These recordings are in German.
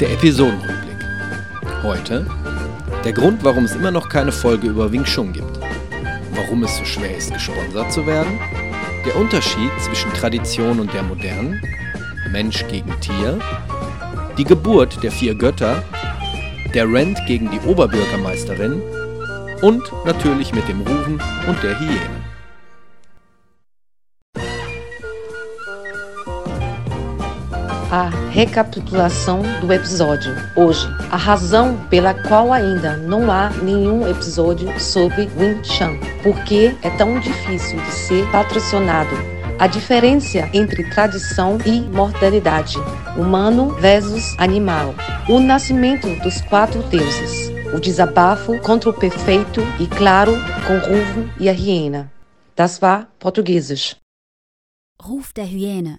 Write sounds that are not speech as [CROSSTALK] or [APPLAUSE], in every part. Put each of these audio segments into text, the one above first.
Der Episodenrückblick. Heute der Grund, warum es immer noch keine Folge über Wing Chun gibt. Warum es so schwer ist, gesponsert zu werden. Der Unterschied zwischen Tradition und der modernen. Mensch gegen Tier. Die Geburt der vier Götter. Der Rent gegen die Oberbürgermeisterin. Und natürlich mit dem Rufen und der Hyäne. a recapitulação do episódio. Hoje, a razão pela qual ainda não há nenhum episódio sobre Wing Chun. Por que é tão difícil de ser patrocinado? A diferença entre tradição e mortalidade. Humano versus animal. O nascimento dos quatro deuses. O desabafo contra o perfeito e, claro, com Ruvo e a hiena. Das war Portugiesisch. Ruf der Hyäne.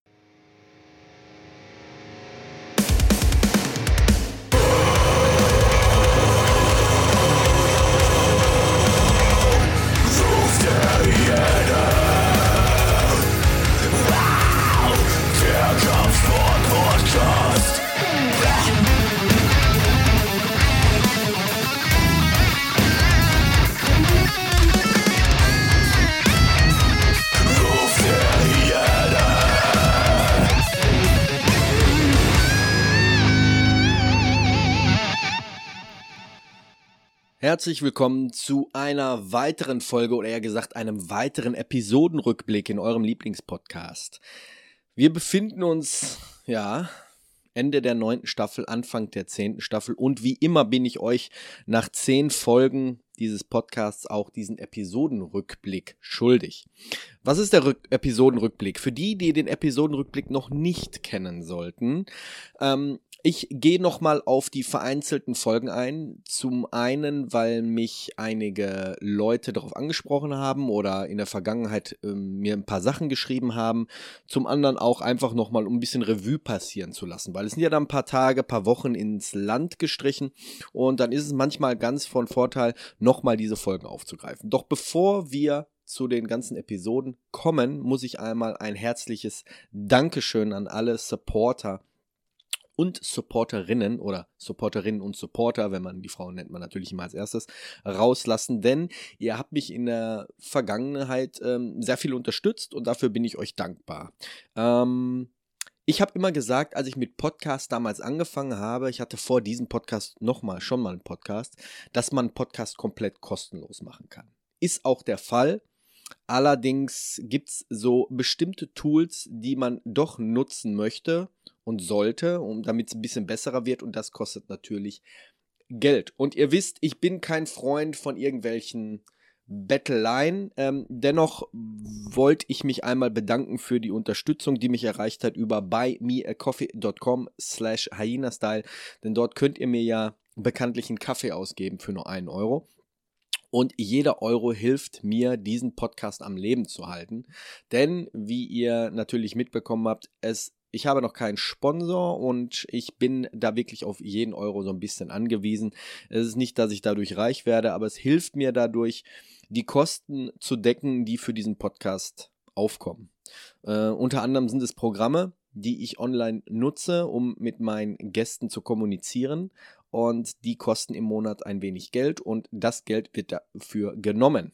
Herzlich willkommen zu einer weiteren Folge oder eher gesagt einem weiteren Episodenrückblick in eurem Lieblingspodcast. Wir befinden uns, ja, Ende der neunten Staffel, Anfang der zehnten Staffel und wie immer bin ich euch nach zehn Folgen dieses Podcasts auch diesen Episodenrückblick schuldig. Was ist der Rück Episodenrückblick? Für die, die den Episodenrückblick noch nicht kennen sollten, ähm, ich gehe nochmal auf die vereinzelten Folgen ein. Zum einen, weil mich einige Leute darauf angesprochen haben oder in der Vergangenheit äh, mir ein paar Sachen geschrieben haben. Zum anderen auch einfach nochmal, um ein bisschen Revue passieren zu lassen, weil es sind ja dann ein paar Tage, paar Wochen ins Land gestrichen und dann ist es manchmal ganz von Vorteil, nochmal diese Folgen aufzugreifen. Doch bevor wir zu den ganzen Episoden kommen, muss ich einmal ein herzliches Dankeschön an alle Supporter und Supporterinnen oder Supporterinnen und Supporter, wenn man die Frauen nennt man natürlich immer als erstes, rauslassen, denn ihr habt mich in der Vergangenheit ähm, sehr viel unterstützt und dafür bin ich euch dankbar. Ähm, ich habe immer gesagt, als ich mit Podcast damals angefangen habe, ich hatte vor diesem Podcast nochmal, schon mal einen Podcast, dass man einen Podcast komplett kostenlos machen kann. Ist auch der Fall. Allerdings gibt es so bestimmte Tools, die man doch nutzen möchte und sollte, um damit es ein bisschen besserer wird und das kostet natürlich Geld. Und ihr wisst, ich bin kein Freund von irgendwelchen Battleline. Ähm, dennoch wollte ich mich einmal bedanken für die Unterstützung, die mich erreicht hat über buymeacoffee.com slash hyena-style, denn dort könnt ihr mir ja bekanntlich einen Kaffee ausgeben für nur einen Euro. Und jeder Euro hilft mir, diesen Podcast am Leben zu halten. Denn, wie ihr natürlich mitbekommen habt, es ich habe noch keinen Sponsor und ich bin da wirklich auf jeden Euro so ein bisschen angewiesen. Es ist nicht, dass ich dadurch reich werde, aber es hilft mir dadurch, die Kosten zu decken, die für diesen Podcast aufkommen. Äh, unter anderem sind es Programme, die ich online nutze, um mit meinen Gästen zu kommunizieren. Und die kosten im Monat ein wenig Geld und das Geld wird dafür genommen.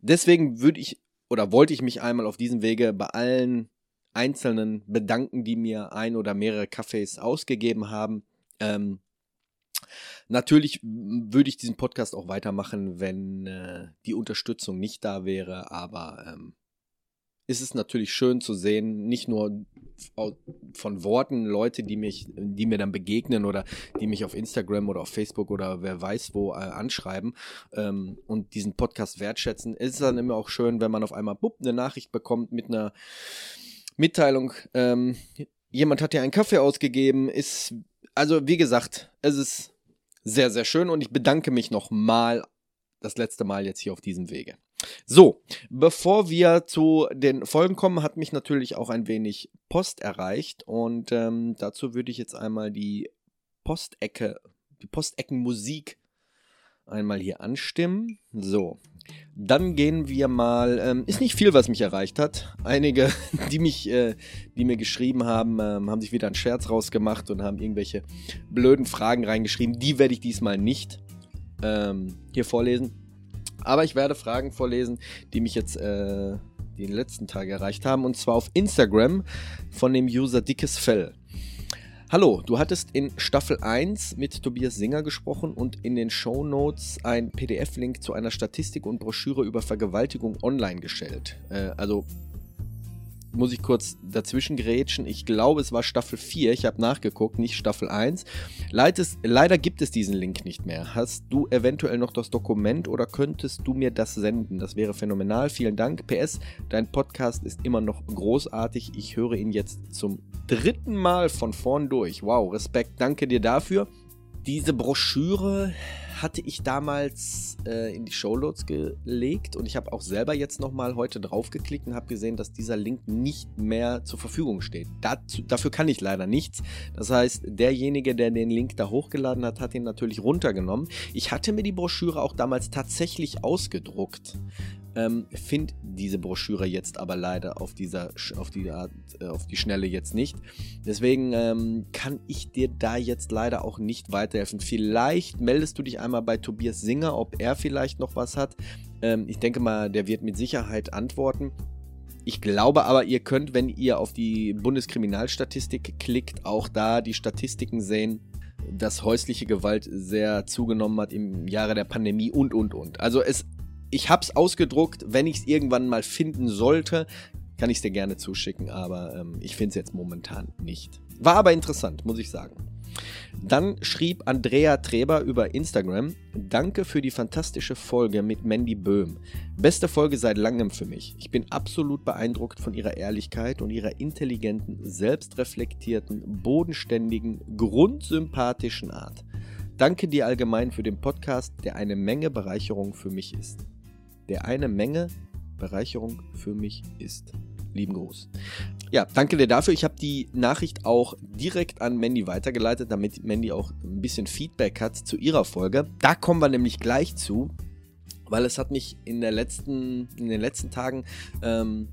Deswegen würde ich oder wollte ich mich einmal auf diesem Wege bei allen Einzelnen bedanken, die mir ein oder mehrere Kaffees ausgegeben haben. Ähm, natürlich würde ich diesen Podcast auch weitermachen, wenn äh, die Unterstützung nicht da wäre, aber ähm, ist es natürlich schön zu sehen, nicht nur von Worten Leute, die mich, die mir dann begegnen oder die mich auf Instagram oder auf Facebook oder wer weiß wo äh, anschreiben ähm, und diesen Podcast wertschätzen. Es ist dann immer auch schön, wenn man auf einmal bupp, eine Nachricht bekommt mit einer Mitteilung, ähm, jemand hat dir einen Kaffee ausgegeben, ist, also wie gesagt, es ist sehr, sehr schön und ich bedanke mich nochmal das letzte Mal jetzt hier auf diesem Wege. So, bevor wir zu den Folgen kommen, hat mich natürlich auch ein wenig Post erreicht und ähm, dazu würde ich jetzt einmal die Postecke, die Posteckenmusik einmal hier anstimmen. So, dann gehen wir mal. Ähm, ist nicht viel, was mich erreicht hat. Einige, [LAUGHS] die mich, äh, die mir geschrieben haben, ähm, haben sich wieder einen Scherz rausgemacht und haben irgendwelche blöden Fragen reingeschrieben. Die werde ich diesmal nicht ähm, hier vorlesen. Aber ich werde Fragen vorlesen, die mich jetzt äh, die letzten Tage erreicht haben. Und zwar auf Instagram von dem User Dickes Fell. Hallo, du hattest in Staffel 1 mit Tobias Singer gesprochen und in den Show Notes ein PDF-Link zu einer Statistik und Broschüre über Vergewaltigung online gestellt. Äh, also muss ich kurz dazwischen grätschen. Ich glaube, es war Staffel 4. Ich habe nachgeguckt, nicht Staffel 1. Leides, leider gibt es diesen Link nicht mehr. Hast du eventuell noch das Dokument oder könntest du mir das senden? Das wäre phänomenal. Vielen Dank. PS, dein Podcast ist immer noch großartig. Ich höre ihn jetzt zum dritten Mal von vorn durch. Wow, Respekt. Danke dir dafür. Diese Broschüre hatte ich damals äh, in die Shownotes gelegt und ich habe auch selber jetzt nochmal heute draufgeklickt und habe gesehen, dass dieser Link nicht mehr zur Verfügung steht. Dazu, dafür kann ich leider nichts. Das heißt, derjenige, der den Link da hochgeladen hat, hat ihn natürlich runtergenommen. Ich hatte mir die Broschüre auch damals tatsächlich ausgedruckt. Ähm, Finde diese Broschüre jetzt aber leider auf dieser auf die Art, äh, auf die Schnelle jetzt nicht. Deswegen ähm, kann ich dir da jetzt leider auch nicht weiterhelfen. Vielleicht meldest du dich einmal bei Tobias Singer, ob er vielleicht noch was hat. Ähm, ich denke mal, der wird mit Sicherheit antworten. Ich glaube aber, ihr könnt, wenn ihr auf die Bundeskriminalstatistik klickt, auch da die Statistiken sehen, dass häusliche Gewalt sehr zugenommen hat im Jahre der Pandemie und, und, und. Also es ich habe es ausgedruckt. Wenn ich es irgendwann mal finden sollte, kann ich es dir gerne zuschicken, aber ähm, ich finde es jetzt momentan nicht. War aber interessant, muss ich sagen. Dann schrieb Andrea Treber über Instagram: Danke für die fantastische Folge mit Mandy Böhm. Beste Folge seit langem für mich. Ich bin absolut beeindruckt von ihrer Ehrlichkeit und ihrer intelligenten, selbstreflektierten, bodenständigen, grundsympathischen Art. Danke dir allgemein für den Podcast, der eine Menge Bereicherung für mich ist der eine Menge Bereicherung für mich ist. Lieben Gruß. Ja, danke dir dafür. Ich habe die Nachricht auch direkt an Mandy weitergeleitet, damit Mandy auch ein bisschen Feedback hat zu ihrer Folge. Da kommen wir nämlich gleich zu, weil es hat mich in, der letzten, in den letzten Tagen ähm,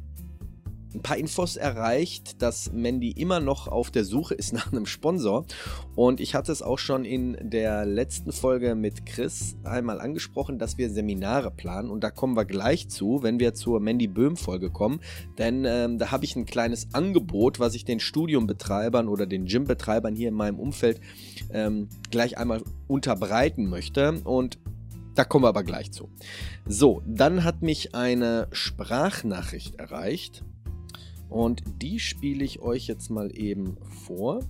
ein paar Infos erreicht, dass Mandy immer noch auf der Suche ist [LAUGHS] nach einem Sponsor. Und ich hatte es auch schon in der letzten Folge mit Chris einmal angesprochen, dass wir Seminare planen. Und da kommen wir gleich zu, wenn wir zur Mandy Böhm-Folge kommen. Denn ähm, da habe ich ein kleines Angebot, was ich den Studiumbetreibern oder den Gymbetreibern hier in meinem Umfeld ähm, gleich einmal unterbreiten möchte. Und da kommen wir aber gleich zu. So, dann hat mich eine Sprachnachricht erreicht und die spiele ich euch jetzt mal eben vor.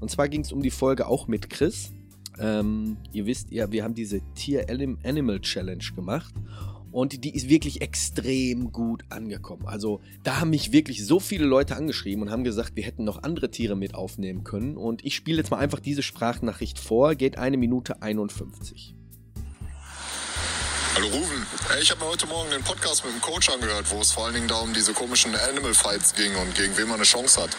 Und zwar ging es um die Folge auch mit Chris. Ähm, ihr wisst ja, wir haben diese Tier Animal Challenge gemacht. Und die ist wirklich extrem gut angekommen. Also da haben mich wirklich so viele Leute angeschrieben und haben gesagt, wir hätten noch andere Tiere mit aufnehmen können. Und ich spiele jetzt mal einfach diese Sprachnachricht vor. Geht eine Minute 51. Hallo Ruven. Ich habe mir heute Morgen den Podcast mit dem Coach angehört, wo es vor allen Dingen da diese komischen Animal Fights ging und gegen wen man eine Chance hat.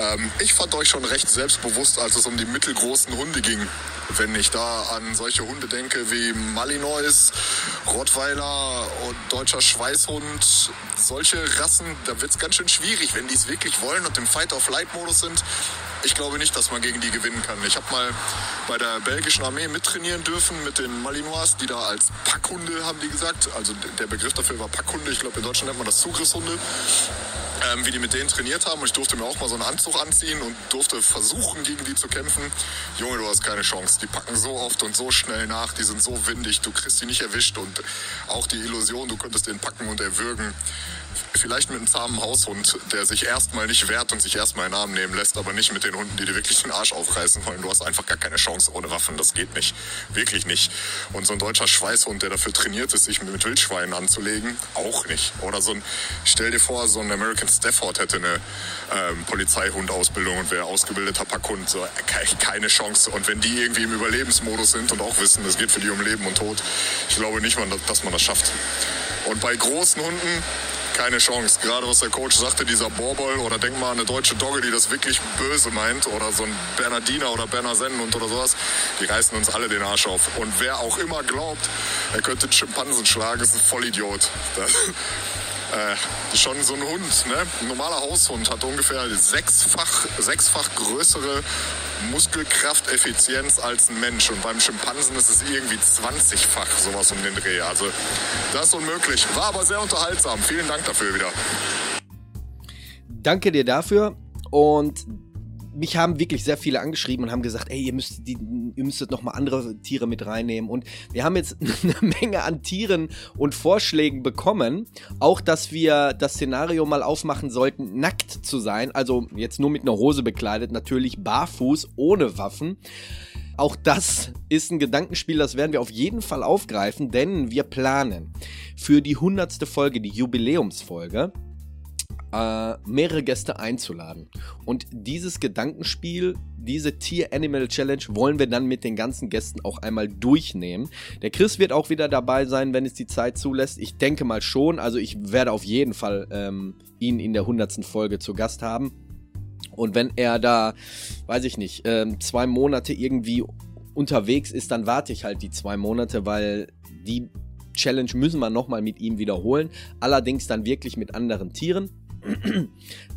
Ähm, ich fand euch schon recht selbstbewusst, als es um die mittelgroßen Hunde ging. Wenn ich da an solche Hunde denke wie Malinois, Rottweiler und deutscher Schweißhund, solche Rassen, da wird es ganz schön schwierig, wenn die es wirklich wollen und im Fight-of-Light-Modus sind ich glaube nicht, dass man gegen die gewinnen kann. Ich habe mal bei der belgischen Armee mittrainieren dürfen mit den Malinois, die da als Packhunde, haben die gesagt. Also der Begriff dafür war Packhunde. Ich glaube, in Deutschland nennt man das Zugriffshunde ähm, wie die mit denen trainiert haben. Und ich durfte mir auch mal so einen Anzug anziehen und durfte versuchen, gegen die zu kämpfen. Junge, du hast keine Chance. Die packen so oft und so schnell nach. Die sind so windig. Du kriegst die nicht erwischt. Und auch die Illusion, du könntest den packen und erwürgen. Vielleicht mit einem zahmen Haushund, der sich erstmal nicht wehrt und sich erstmal in den Arm nehmen lässt, aber nicht mit den Hunden, die dir wirklich den Arsch aufreißen wollen. Du hast einfach gar keine Chance ohne Waffen. Das geht nicht. Wirklich nicht. Und so ein deutscher Schweißhund, der dafür trainiert ist, sich mit Wildschweinen anzulegen, auch nicht. Oder so ein, stell dir vor, so ein American Stafford hätte eine ähm, Polizeihundausbildung und wäre ausgebildeter Packhund. So, keine Chance. Und wenn die irgendwie im Überlebensmodus sind und auch wissen, es geht für die um Leben und Tod, ich glaube nicht, dass man das schafft. Und bei großen Hunden keine Chance. Gerade was der Coach sagte, dieser Borball oder denk mal an eine deutsche Dogge, die das wirklich böse meint oder so ein Bernardiner oder Berner Sennenhund oder sowas, die reißen uns alle den Arsch auf. Und wer auch immer glaubt, er könnte Schimpansen schlagen, ist ein Vollidiot. [LAUGHS] Das, äh, schon so ein Hund, ne? Ein normaler Haushund hat ungefähr sechsfach, sechsfach größere Muskelkrafteffizienz als ein Mensch. Und beim Schimpansen ist es irgendwie 20-fach sowas um den Dreh. Also das ist unmöglich. War aber sehr unterhaltsam. Vielen Dank dafür wieder. Danke dir dafür. Und mich haben wirklich sehr viele angeschrieben und haben gesagt, ey, ihr müsst die, ihr müsstet noch mal andere Tiere mit reinnehmen. Und wir haben jetzt [LAUGHS] eine Menge an Tieren und Vorschlägen bekommen. Auch, dass wir das Szenario mal aufmachen sollten, nackt zu sein. Also jetzt nur mit einer Hose bekleidet, natürlich barfuß, ohne Waffen. Auch das ist ein Gedankenspiel, das werden wir auf jeden Fall aufgreifen, denn wir planen für die hundertste Folge, die Jubiläumsfolge, äh, mehrere Gäste einzuladen. Und dieses Gedankenspiel, diese Tier-Animal-Challenge wollen wir dann mit den ganzen Gästen auch einmal durchnehmen. Der Chris wird auch wieder dabei sein, wenn es die Zeit zulässt. Ich denke mal schon. Also ich werde auf jeden Fall ähm, ihn in der hundertsten Folge zu Gast haben. Und wenn er da, weiß ich nicht, ähm, zwei Monate irgendwie unterwegs ist, dann warte ich halt die zwei Monate, weil die Challenge müssen wir nochmal mit ihm wiederholen. Allerdings dann wirklich mit anderen Tieren.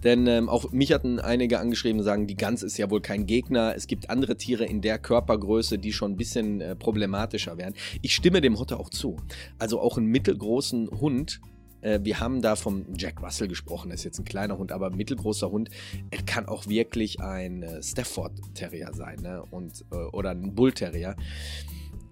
Denn ähm, auch mich hatten einige angeschrieben und sagen, die Gans ist ja wohl kein Gegner. Es gibt andere Tiere in der Körpergröße, die schon ein bisschen äh, problematischer wären. Ich stimme dem Hotter auch zu. Also auch einen mittelgroßen Hund. Äh, wir haben da vom Jack Russell gesprochen, das ist jetzt ein kleiner Hund, aber mittelgroßer Hund. Er kann auch wirklich ein äh, Stafford Terrier sein ne? Und, äh, oder ein Bull Terrier.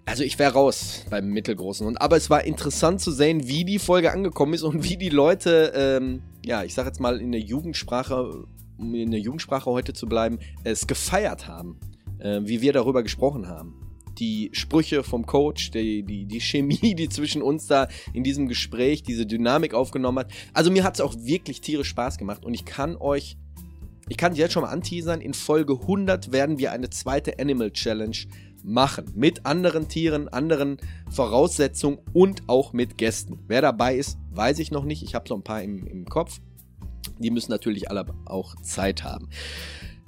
Also ich wäre raus beim mittelgroßen Hund. Aber es war interessant zu sehen, wie die Folge angekommen ist und wie die Leute, ähm, ja, ich sag jetzt mal in der Jugendsprache, um in der Jugendsprache heute zu bleiben, es gefeiert haben. Äh, wie wir darüber gesprochen haben. Die Sprüche vom Coach, die, die, die Chemie, [LAUGHS] die zwischen uns da in diesem Gespräch, diese Dynamik aufgenommen hat. Also mir hat es auch wirklich tierisch Spaß gemacht und ich kann euch ich kann jetzt schon mal anteasern, in Folge 100 werden wir eine zweite Animal Challenge machen. Mit anderen Tieren, anderen Voraussetzungen und auch mit Gästen. Wer dabei ist, weiß ich noch nicht. Ich habe so ein paar im, im Kopf. Die müssen natürlich alle auch Zeit haben.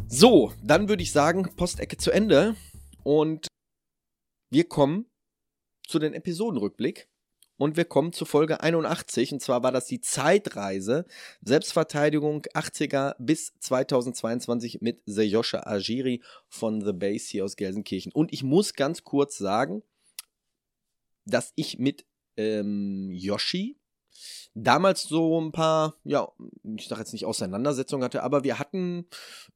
So, dann würde ich sagen, Postecke zu Ende. Und wir kommen zu den Episodenrückblick. Und wir kommen zu Folge 81. Und zwar war das die Zeitreise Selbstverteidigung 80er bis 2022 mit Sejoscha Agiri von The Base hier aus Gelsenkirchen. Und ich muss ganz kurz sagen, dass ich mit ähm, Yoshi damals so ein paar, ja, ich sage jetzt nicht Auseinandersetzungen hatte, aber wir hatten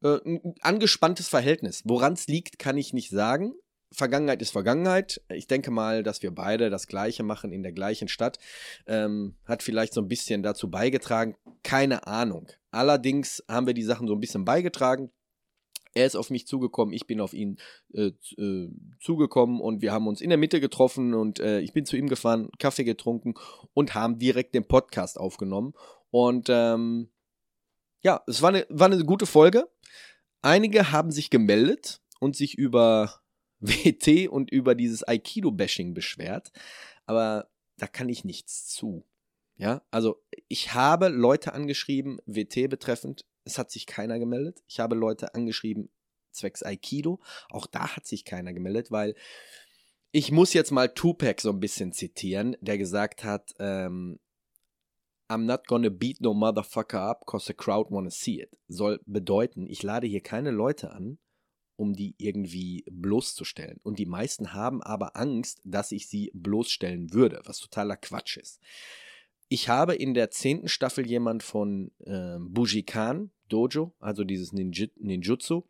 äh, ein angespanntes Verhältnis. Woran es liegt, kann ich nicht sagen. Vergangenheit ist Vergangenheit. Ich denke mal, dass wir beide das Gleiche machen in der gleichen Stadt. Ähm, hat vielleicht so ein bisschen dazu beigetragen. Keine Ahnung. Allerdings haben wir die Sachen so ein bisschen beigetragen. Er ist auf mich zugekommen, ich bin auf ihn äh, äh, zugekommen und wir haben uns in der Mitte getroffen und äh, ich bin zu ihm gefahren, Kaffee getrunken und haben direkt den Podcast aufgenommen. Und ähm, ja, es war eine, war eine gute Folge. Einige haben sich gemeldet und sich über WT und über dieses Aikido-Bashing beschwert, aber da kann ich nichts zu. Ja, also ich habe Leute angeschrieben, WT betreffend, es hat sich keiner gemeldet. Ich habe Leute angeschrieben, zwecks Aikido, auch da hat sich keiner gemeldet, weil ich muss jetzt mal Tupac so ein bisschen zitieren, der gesagt hat, ähm, I'm not gonna beat no motherfucker up, cause the crowd wanna see it. Soll bedeuten, ich lade hier keine Leute an, um die irgendwie bloßzustellen. Und die meisten haben aber Angst, dass ich sie bloßstellen würde, was totaler Quatsch ist. Ich habe in der zehnten Staffel jemand von äh, Bujikan Dojo, also dieses Ninjutsu,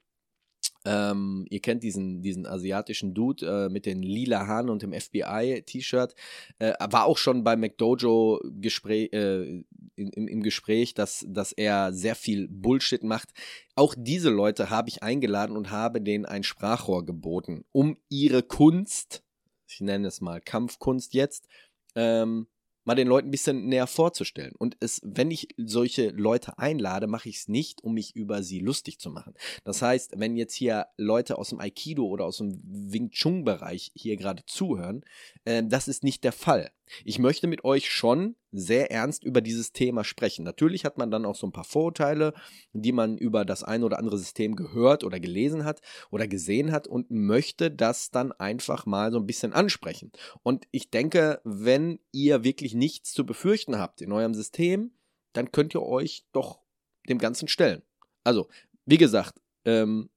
ähm, ihr kennt diesen, diesen asiatischen Dude äh, mit den lila Haaren und dem FBI-T-Shirt. Äh, war auch schon bei McDojo Gespräch, äh, im, im, Gespräch, dass, dass er sehr viel Bullshit macht. Auch diese Leute habe ich eingeladen und habe denen ein Sprachrohr geboten, um ihre Kunst, ich nenne es mal Kampfkunst jetzt, ähm, mal den Leuten ein bisschen näher vorzustellen. Und es, wenn ich solche Leute einlade, mache ich es nicht, um mich über sie lustig zu machen. Das heißt, wenn jetzt hier Leute aus dem Aikido oder aus dem Wing Chun-Bereich hier gerade zuhören, äh, das ist nicht der Fall. Ich möchte mit euch schon sehr ernst über dieses Thema sprechen. Natürlich hat man dann auch so ein paar Vorurteile, die man über das ein oder andere System gehört oder gelesen hat oder gesehen hat und möchte das dann einfach mal so ein bisschen ansprechen. Und ich denke, wenn ihr wirklich nichts zu befürchten habt in eurem System, dann könnt ihr euch doch dem Ganzen stellen. Also, wie gesagt, ähm,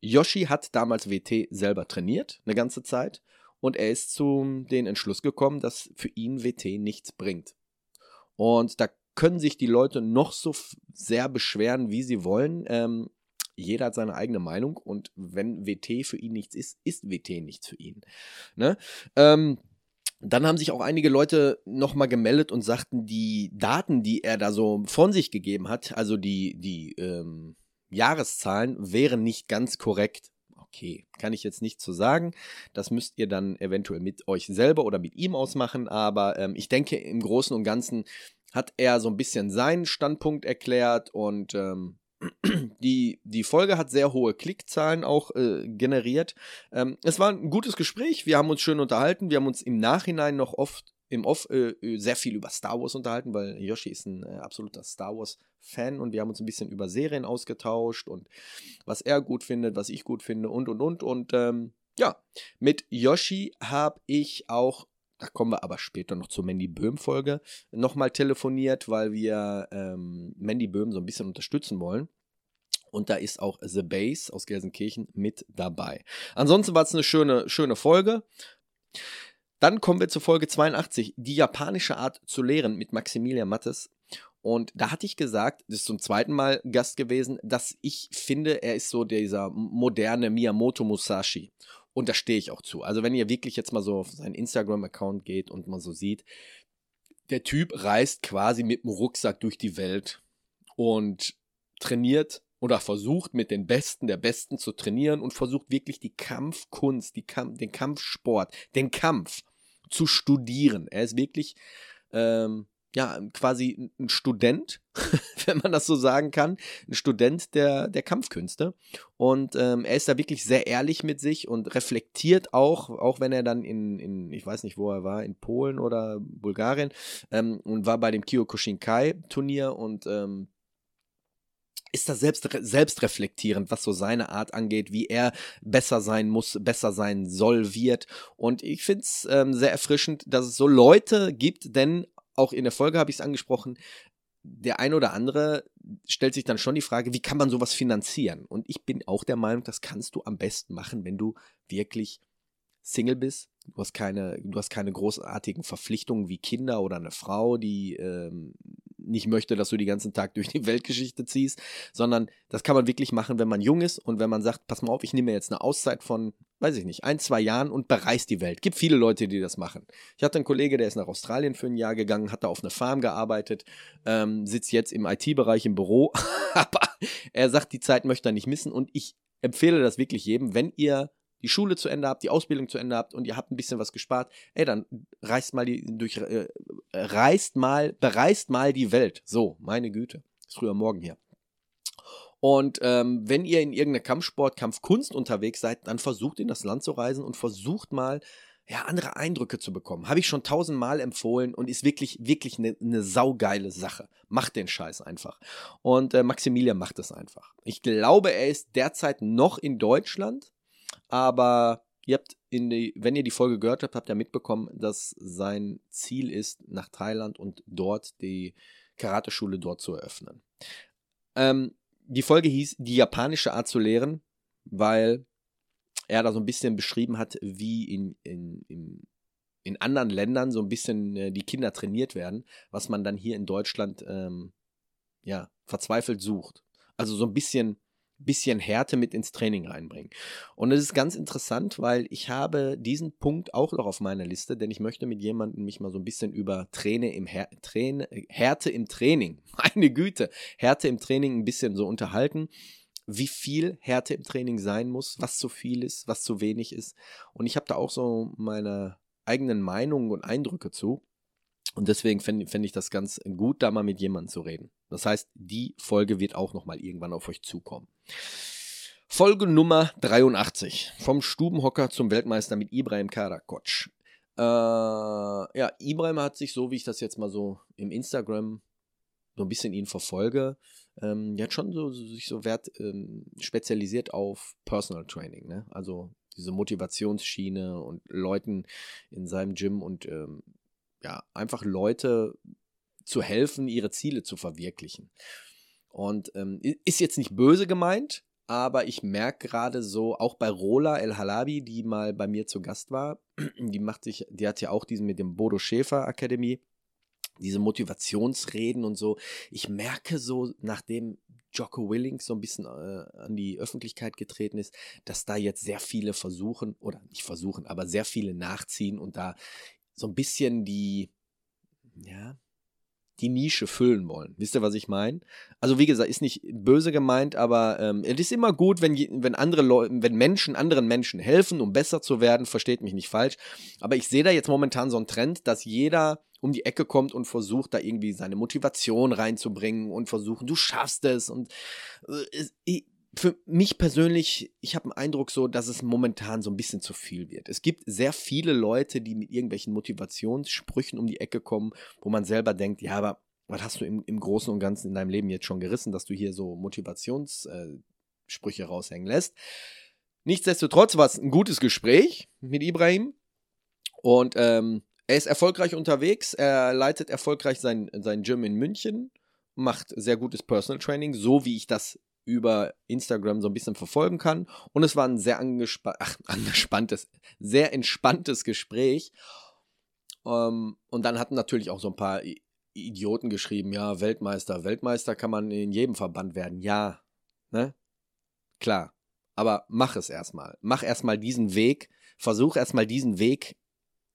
Yoshi hat damals WT selber trainiert, eine ganze Zeit und er ist zu den Entschluss gekommen, dass für ihn WT nichts bringt. Und da können sich die Leute noch so sehr beschweren, wie sie wollen. Ähm, jeder hat seine eigene Meinung und wenn WT für ihn nichts ist, ist WT nichts für ihn. Ne? Ähm, dann haben sich auch einige Leute nochmal gemeldet und sagten, die Daten, die er da so von sich gegeben hat, also die, die ähm, Jahreszahlen, wären nicht ganz korrekt okay. Kann ich jetzt nicht zu sagen. Das müsst ihr dann eventuell mit euch selber oder mit ihm ausmachen. Aber ähm, ich denke, im Großen und Ganzen hat er so ein bisschen seinen Standpunkt erklärt und ähm, die, die Folge hat sehr hohe Klickzahlen auch äh, generiert. Ähm, es war ein gutes Gespräch. Wir haben uns schön unterhalten. Wir haben uns im Nachhinein noch oft im Off äh, sehr viel über Star Wars unterhalten, weil Yoshi ist ein äh, absoluter Star Wars-Fan und wir haben uns ein bisschen über Serien ausgetauscht und was er gut findet, was ich gut finde und und und. Und ähm, ja, mit Yoshi habe ich auch, da kommen wir aber später noch zur Mandy Böhm-Folge, nochmal telefoniert, weil wir ähm, Mandy Böhm so ein bisschen unterstützen wollen. Und da ist auch The Base aus Gelsenkirchen mit dabei. Ansonsten war es eine schöne, schöne Folge. Dann kommen wir zur Folge 82, die japanische Art zu lehren mit Maximilian Mattes. Und da hatte ich gesagt, das ist zum zweiten Mal Gast gewesen, dass ich finde, er ist so dieser moderne Miyamoto Musashi. Und da stehe ich auch zu. Also wenn ihr wirklich jetzt mal so auf seinen Instagram-Account geht und man so sieht, der Typ reist quasi mit dem Rucksack durch die Welt und trainiert oder versucht mit den Besten der Besten zu trainieren und versucht wirklich die Kampfkunst, die Kamp den Kampfsport, den Kampf zu studieren. Er ist wirklich ähm, ja quasi ein Student, [LAUGHS] wenn man das so sagen kann, ein Student der, der Kampfkünste. Und ähm, er ist da wirklich sehr ehrlich mit sich und reflektiert auch, auch wenn er dann in, in ich weiß nicht, wo er war, in Polen oder Bulgarien ähm, und war bei dem Kyokushinkai-Turnier und ähm, ist da selbst, selbst reflektierend, was so seine Art angeht, wie er besser sein muss, besser sein soll, wird. Und ich finde es ähm, sehr erfrischend, dass es so Leute gibt, denn auch in der Folge habe ich es angesprochen, der ein oder andere stellt sich dann schon die Frage, wie kann man sowas finanzieren? Und ich bin auch der Meinung, das kannst du am besten machen, wenn du wirklich Single bist, Du hast keine, du hast keine großartigen Verpflichtungen wie Kinder oder eine Frau, die ähm, nicht möchte, dass du den ganzen Tag durch die [LAUGHS] Weltgeschichte ziehst, sondern das kann man wirklich machen, wenn man jung ist und wenn man sagt, pass mal auf, ich nehme jetzt eine Auszeit von, weiß ich nicht, ein, zwei Jahren und bereist die Welt. Gibt viele Leute, die das machen. Ich hatte einen Kollege, der ist nach Australien für ein Jahr gegangen, hat da auf einer Farm gearbeitet, ähm, sitzt jetzt im IT-Bereich im Büro, [LAUGHS] aber er sagt, die Zeit möchte er nicht missen und ich empfehle das wirklich jedem, wenn ihr die Schule zu Ende habt, die Ausbildung zu Ende habt und ihr habt ein bisschen was gespart, ey, dann reist mal die durch, äh, reist mal, bereist mal die Welt. So, meine Güte. Ist früher Morgen hier. Und ähm, wenn ihr in irgendeiner Kampfsport, Kampfkunst unterwegs seid, dann versucht in das Land zu reisen und versucht mal ja, andere Eindrücke zu bekommen. Habe ich schon tausendmal empfohlen und ist wirklich, wirklich eine, eine saugeile Sache. Macht den Scheiß einfach. Und äh, Maximilian macht es einfach. Ich glaube, er ist derzeit noch in Deutschland aber ihr habt in die, wenn ihr die Folge gehört habt, habt ihr mitbekommen, dass sein Ziel ist, nach Thailand und dort die Karateschule dort zu eröffnen. Ähm, die Folge hieß, die japanische Art zu lehren, weil er da so ein bisschen beschrieben hat, wie in, in, in, in anderen Ländern so ein bisschen äh, die Kinder trainiert werden, was man dann hier in Deutschland ähm, ja, verzweifelt sucht. Also so ein bisschen bisschen Härte mit ins Training reinbringen. Und es ist ganz interessant, weil ich habe diesen Punkt auch noch auf meiner Liste, denn ich möchte mit jemandem mich mal so ein bisschen über Träne im Her Träne, Härte im Training, [LAUGHS] meine Güte, Härte im Training ein bisschen so unterhalten wie viel Härte im Training sein muss, was zu viel ist, was zu wenig ist. Und ich habe da auch so meine eigenen Meinungen und Eindrücke zu. Und deswegen fände fänd ich das ganz gut, da mal mit jemandem zu reden. Das heißt, die Folge wird auch nochmal irgendwann auf euch zukommen. Folge Nummer 83. Vom Stubenhocker zum Weltmeister mit Ibrahim Karakoc. Äh, ja, Ibrahim hat sich so, wie ich das jetzt mal so im Instagram so ein bisschen ihn verfolge, ähm, der hat schon so, sich so wert ähm, spezialisiert auf Personal Training, ne? Also diese Motivationsschiene und Leuten in seinem Gym und ähm, ja, einfach Leute zu helfen, ihre Ziele zu verwirklichen. Und ähm, ist jetzt nicht böse gemeint, aber ich merke gerade so, auch bei Rola El Halabi, die mal bei mir zu Gast war, [CLEARS THROAT] die macht sich, die hat ja auch diesen mit dem Bodo Schäfer Akademie, diese Motivationsreden und so. Ich merke so, nachdem Jocko Willings so ein bisschen äh, an die Öffentlichkeit getreten ist, dass da jetzt sehr viele versuchen, oder nicht versuchen, aber sehr viele nachziehen und da so ein bisschen die, ja, die Nische füllen wollen. Wisst ihr, was ich meine? Also wie gesagt, ist nicht böse gemeint, aber ähm, es ist immer gut, wenn, wenn andere Leute, wenn Menschen anderen Menschen helfen, um besser zu werden, versteht mich nicht falsch. Aber ich sehe da jetzt momentan so einen Trend, dass jeder um die Ecke kommt und versucht, da irgendwie seine Motivation reinzubringen und versuchen, du schaffst es. Und äh, für mich persönlich, ich habe einen Eindruck so, dass es momentan so ein bisschen zu viel wird. Es gibt sehr viele Leute, die mit irgendwelchen Motivationssprüchen um die Ecke kommen, wo man selber denkt, ja, aber was hast du im, im Großen und Ganzen in deinem Leben jetzt schon gerissen, dass du hier so Motivationssprüche äh, raushängen lässt. Nichtsdestotrotz war es ein gutes Gespräch mit Ibrahim. Und ähm, er ist erfolgreich unterwegs, er leitet erfolgreich sein, sein Gym in München, macht sehr gutes Personal Training, so wie ich das über Instagram so ein bisschen verfolgen kann. Und es war ein sehr angespa ach, [LAUGHS] angespanntes, sehr entspanntes Gespräch. Ähm, und dann hatten natürlich auch so ein paar Idioten geschrieben, ja, Weltmeister, Weltmeister kann man in jedem Verband werden. Ja, ne? Klar. Aber mach es erstmal. Mach erstmal diesen Weg. Versuch erstmal diesen Weg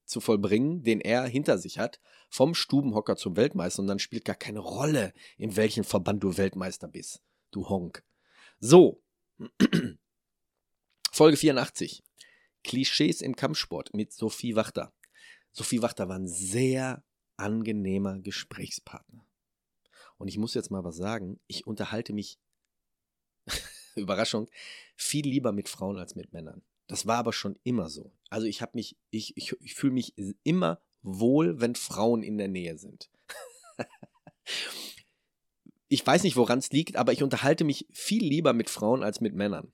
zu vollbringen, den er hinter sich hat, vom Stubenhocker zum Weltmeister und dann spielt gar keine Rolle, in welchem Verband du Weltmeister bist, du Honk. So, [CLEARS THROAT] Folge 84. Klischees im Kampfsport mit Sophie Wachter. Sophie Wachter war ein sehr angenehmer Gesprächspartner. Und ich muss jetzt mal was sagen, ich unterhalte mich, [LAUGHS] Überraschung, viel lieber mit Frauen als mit Männern. Das war aber schon immer so. Also ich habe mich, ich, ich, ich fühle mich immer wohl, wenn Frauen in der Nähe sind. [LAUGHS] ich weiß nicht, woran es liegt, aber ich unterhalte mich viel lieber mit Frauen als mit Männern.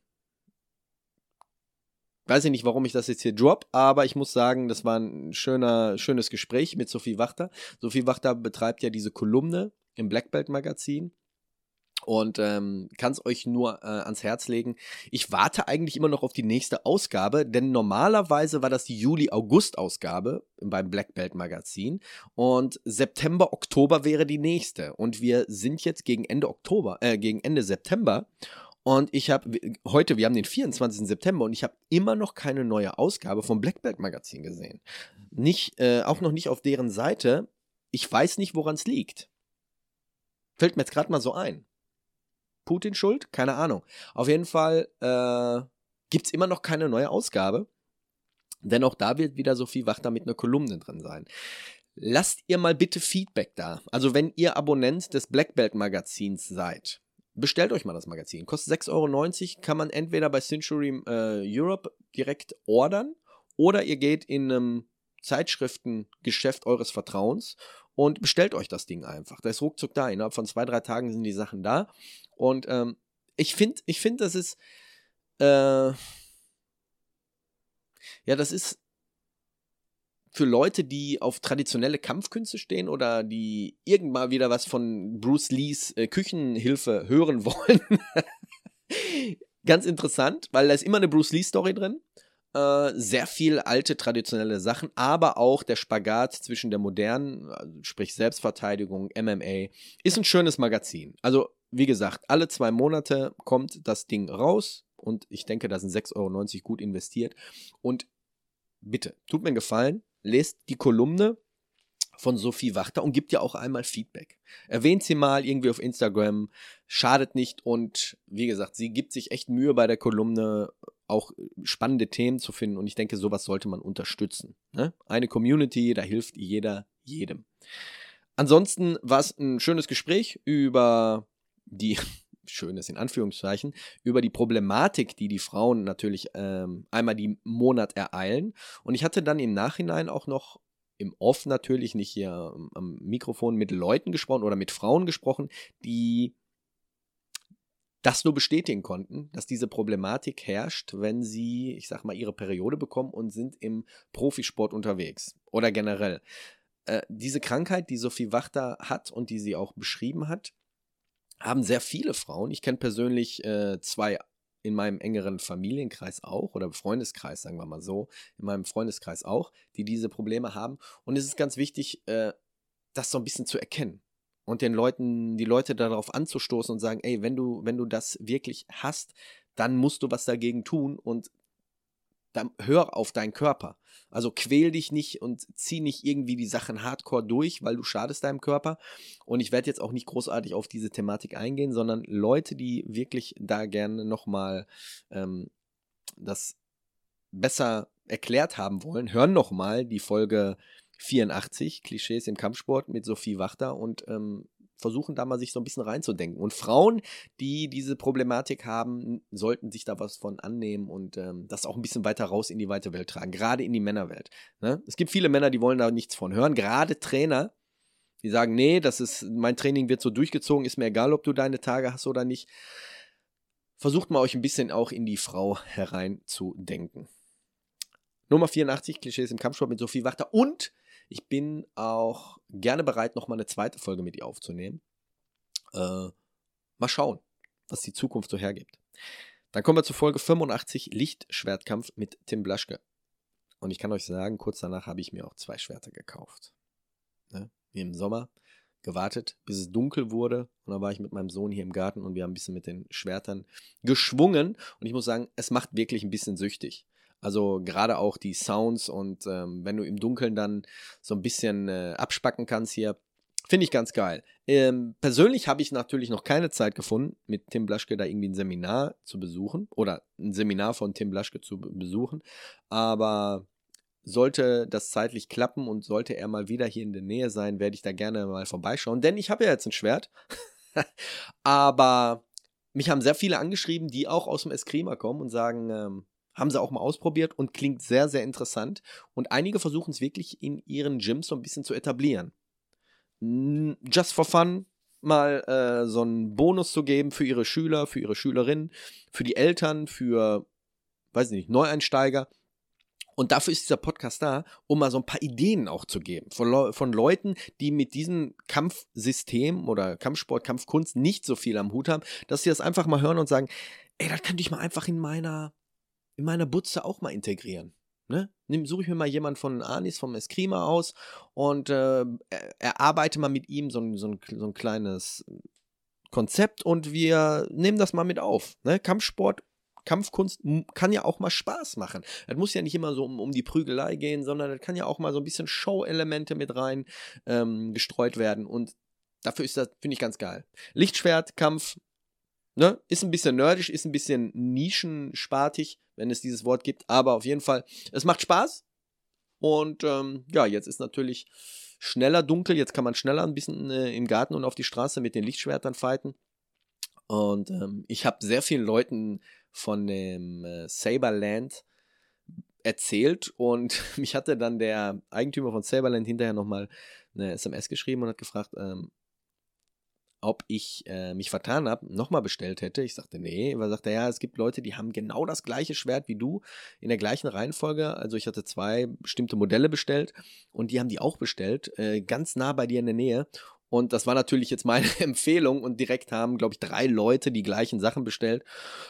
Weiß ich nicht, warum ich das jetzt hier drop, aber ich muss sagen, das war ein schöner, schönes Gespräch mit Sophie Wachter. Sophie Wachter betreibt ja diese Kolumne im Black Belt Magazin und ähm, kann es euch nur äh, ans Herz legen. Ich warte eigentlich immer noch auf die nächste Ausgabe, denn normalerweise war das die Juli-August-Ausgabe beim Black Belt Magazin und September, Oktober wäre die nächste. Und wir sind jetzt gegen Ende Oktober, äh, gegen Ende September. Und ich habe heute, wir haben den 24. September und ich habe immer noch keine neue Ausgabe vom Black Belt Magazin gesehen. Nicht, äh, auch noch nicht auf deren Seite. Ich weiß nicht, woran es liegt. Fällt mir jetzt gerade mal so ein. Putin schuld? Keine Ahnung. Auf jeden Fall äh, gibt es immer noch keine neue Ausgabe. Denn auch da wird wieder Sophie Wachter mit einer Kolumne drin sein. Lasst ihr mal bitte Feedback da. Also wenn ihr Abonnent des Black Belt Magazins seid, bestellt euch mal das Magazin. Kostet 6,90 Euro, kann man entweder bei Century äh, Europe direkt ordern oder ihr geht in einem Zeitschriftengeschäft eures Vertrauens und bestellt euch das Ding einfach. Da ist ruckzuck da. Innerhalb von zwei, drei Tagen sind die Sachen da. Und ähm, ich finde, ich finde, das ist, äh, ja, das ist für Leute, die auf traditionelle Kampfkünste stehen oder die irgendwann wieder was von Bruce Lees äh, Küchenhilfe hören [LAUGHS] wollen. Ganz interessant, weil da ist immer eine Bruce Lee Story drin. Äh, sehr viel alte traditionelle Sachen, aber auch der Spagat zwischen der modernen, also sprich Selbstverteidigung, MMA, ist ein schönes Magazin. Also, wie gesagt, alle zwei Monate kommt das Ding raus und ich denke, da sind 6,90 Euro gut investiert. Und bitte, tut mir einen Gefallen, lest die Kolumne von Sophie Wachter und gibt ja auch einmal Feedback. Erwähnt sie mal irgendwie auf Instagram, schadet nicht und wie gesagt, sie gibt sich echt Mühe bei der Kolumne, auch spannende Themen zu finden und ich denke, sowas sollte man unterstützen. Ne? Eine Community, da hilft jeder jedem. Ansonsten war es ein schönes Gespräch über die [LAUGHS] Schönes in Anführungszeichen, über die Problematik, die die Frauen natürlich ähm, einmal die Monat ereilen. Und ich hatte dann im Nachhinein auch noch im Off natürlich, nicht hier am Mikrofon mit Leuten gesprochen oder mit Frauen gesprochen, die das nur bestätigen konnten, dass diese Problematik herrscht, wenn sie, ich sag mal, ihre Periode bekommen und sind im Profisport unterwegs oder generell. Äh, diese Krankheit, die Sophie Wachter hat und die sie auch beschrieben hat, haben sehr viele Frauen. Ich kenne persönlich äh, zwei in meinem engeren Familienkreis auch oder Freundeskreis, sagen wir mal so, in meinem Freundeskreis auch, die diese Probleme haben. Und es ist ganz wichtig, äh, das so ein bisschen zu erkennen und den Leuten, die Leute darauf anzustoßen und sagen, ey, wenn du, wenn du das wirklich hast, dann musst du was dagegen tun und dann hör auf deinen Körper. Also quäl dich nicht und zieh nicht irgendwie die Sachen hardcore durch, weil du schadest deinem Körper. Und ich werde jetzt auch nicht großartig auf diese Thematik eingehen, sondern Leute, die wirklich da gerne nochmal ähm, das besser erklärt haben wollen, hören nochmal die Folge 84, Klischees im Kampfsport mit Sophie Wachter und ähm, versuchen da mal sich so ein bisschen reinzudenken. Und Frauen, die diese Problematik haben, sollten sich da was von annehmen und ähm, das auch ein bisschen weiter raus in die weite Welt tragen, gerade in die Männerwelt. Ne? Es gibt viele Männer, die wollen da nichts von hören, gerade Trainer, die sagen, nee, das ist, mein Training wird so durchgezogen, ist mir egal, ob du deine Tage hast oder nicht. Versucht mal euch ein bisschen auch in die Frau hereinzudenken. Nummer 84, Klischees im Kampfsport mit Sophie Wachter und ich bin auch gerne bereit, nochmal eine zweite Folge mit ihr aufzunehmen. Äh, mal schauen, was die Zukunft so hergibt. Dann kommen wir zu Folge 85, Lichtschwertkampf mit Tim Blaschke. Und ich kann euch sagen, kurz danach habe ich mir auch zwei Schwerter gekauft. Ne? Wie im Sommer gewartet, bis es dunkel wurde. Und dann war ich mit meinem Sohn hier im Garten und wir haben ein bisschen mit den Schwertern geschwungen. Und ich muss sagen, es macht wirklich ein bisschen süchtig. Also gerade auch die Sounds und ähm, wenn du im Dunkeln dann so ein bisschen äh, abspacken kannst hier, finde ich ganz geil. Ähm, persönlich habe ich natürlich noch keine Zeit gefunden, mit Tim Blaschke da irgendwie ein Seminar zu besuchen oder ein Seminar von Tim Blaschke zu besuchen. Aber sollte das zeitlich klappen und sollte er mal wieder hier in der Nähe sein, werde ich da gerne mal vorbeischauen. Denn ich habe ja jetzt ein Schwert. [LAUGHS] Aber mich haben sehr viele angeschrieben, die auch aus dem Eskrima kommen und sagen, ähm, haben sie auch mal ausprobiert und klingt sehr, sehr interessant. Und einige versuchen es wirklich in ihren Gyms so ein bisschen zu etablieren. Just for fun, mal äh, so einen Bonus zu geben für ihre Schüler, für ihre Schülerinnen, für die Eltern, für, weiß ich nicht, Neueinsteiger. Und dafür ist dieser Podcast da, um mal so ein paar Ideen auch zu geben von, Le von Leuten, die mit diesem Kampfsystem oder Kampfsport, Kampfkunst nicht so viel am Hut haben, dass sie das einfach mal hören und sagen, ey, das könnte ich mal einfach in meiner in meiner Butze auch mal integrieren. Ne? Suche ich mir mal jemanden von Anis, vom Eskrima aus und äh, erarbeite mal mit ihm so ein, so, ein, so ein kleines Konzept und wir nehmen das mal mit auf. Ne? Kampfsport Kampfkunst kann ja auch mal Spaß machen. Es muss ja nicht immer so um, um die Prügelei gehen, sondern es kann ja auch mal so ein bisschen Show-Elemente mit rein ähm, gestreut werden. Und dafür ist das, finde ich, ganz geil. Lichtschwertkampf, ne, ist ein bisschen nerdisch, ist ein bisschen nischenspartig, wenn es dieses Wort gibt. Aber auf jeden Fall, es macht Spaß. Und ähm, ja, jetzt ist natürlich schneller dunkel. Jetzt kann man schneller ein bisschen äh, im Garten und auf die Straße mit den Lichtschwertern fighten. Und ähm, ich habe sehr vielen Leuten von dem äh, Saberland erzählt und [LAUGHS] mich hatte dann der Eigentümer von Saberland hinterher nochmal eine SMS geschrieben und hat gefragt, ähm, ob ich äh, mich vertan habe, nochmal bestellt hätte. Ich sagte, nee, er sagte, ja, es gibt Leute, die haben genau das gleiche Schwert wie du in der gleichen Reihenfolge. Also ich hatte zwei bestimmte Modelle bestellt und die haben die auch bestellt, äh, ganz nah bei dir in der Nähe. Und das war natürlich jetzt meine [LAUGHS] Empfehlung und direkt haben, glaube ich, drei Leute die gleichen Sachen bestellt.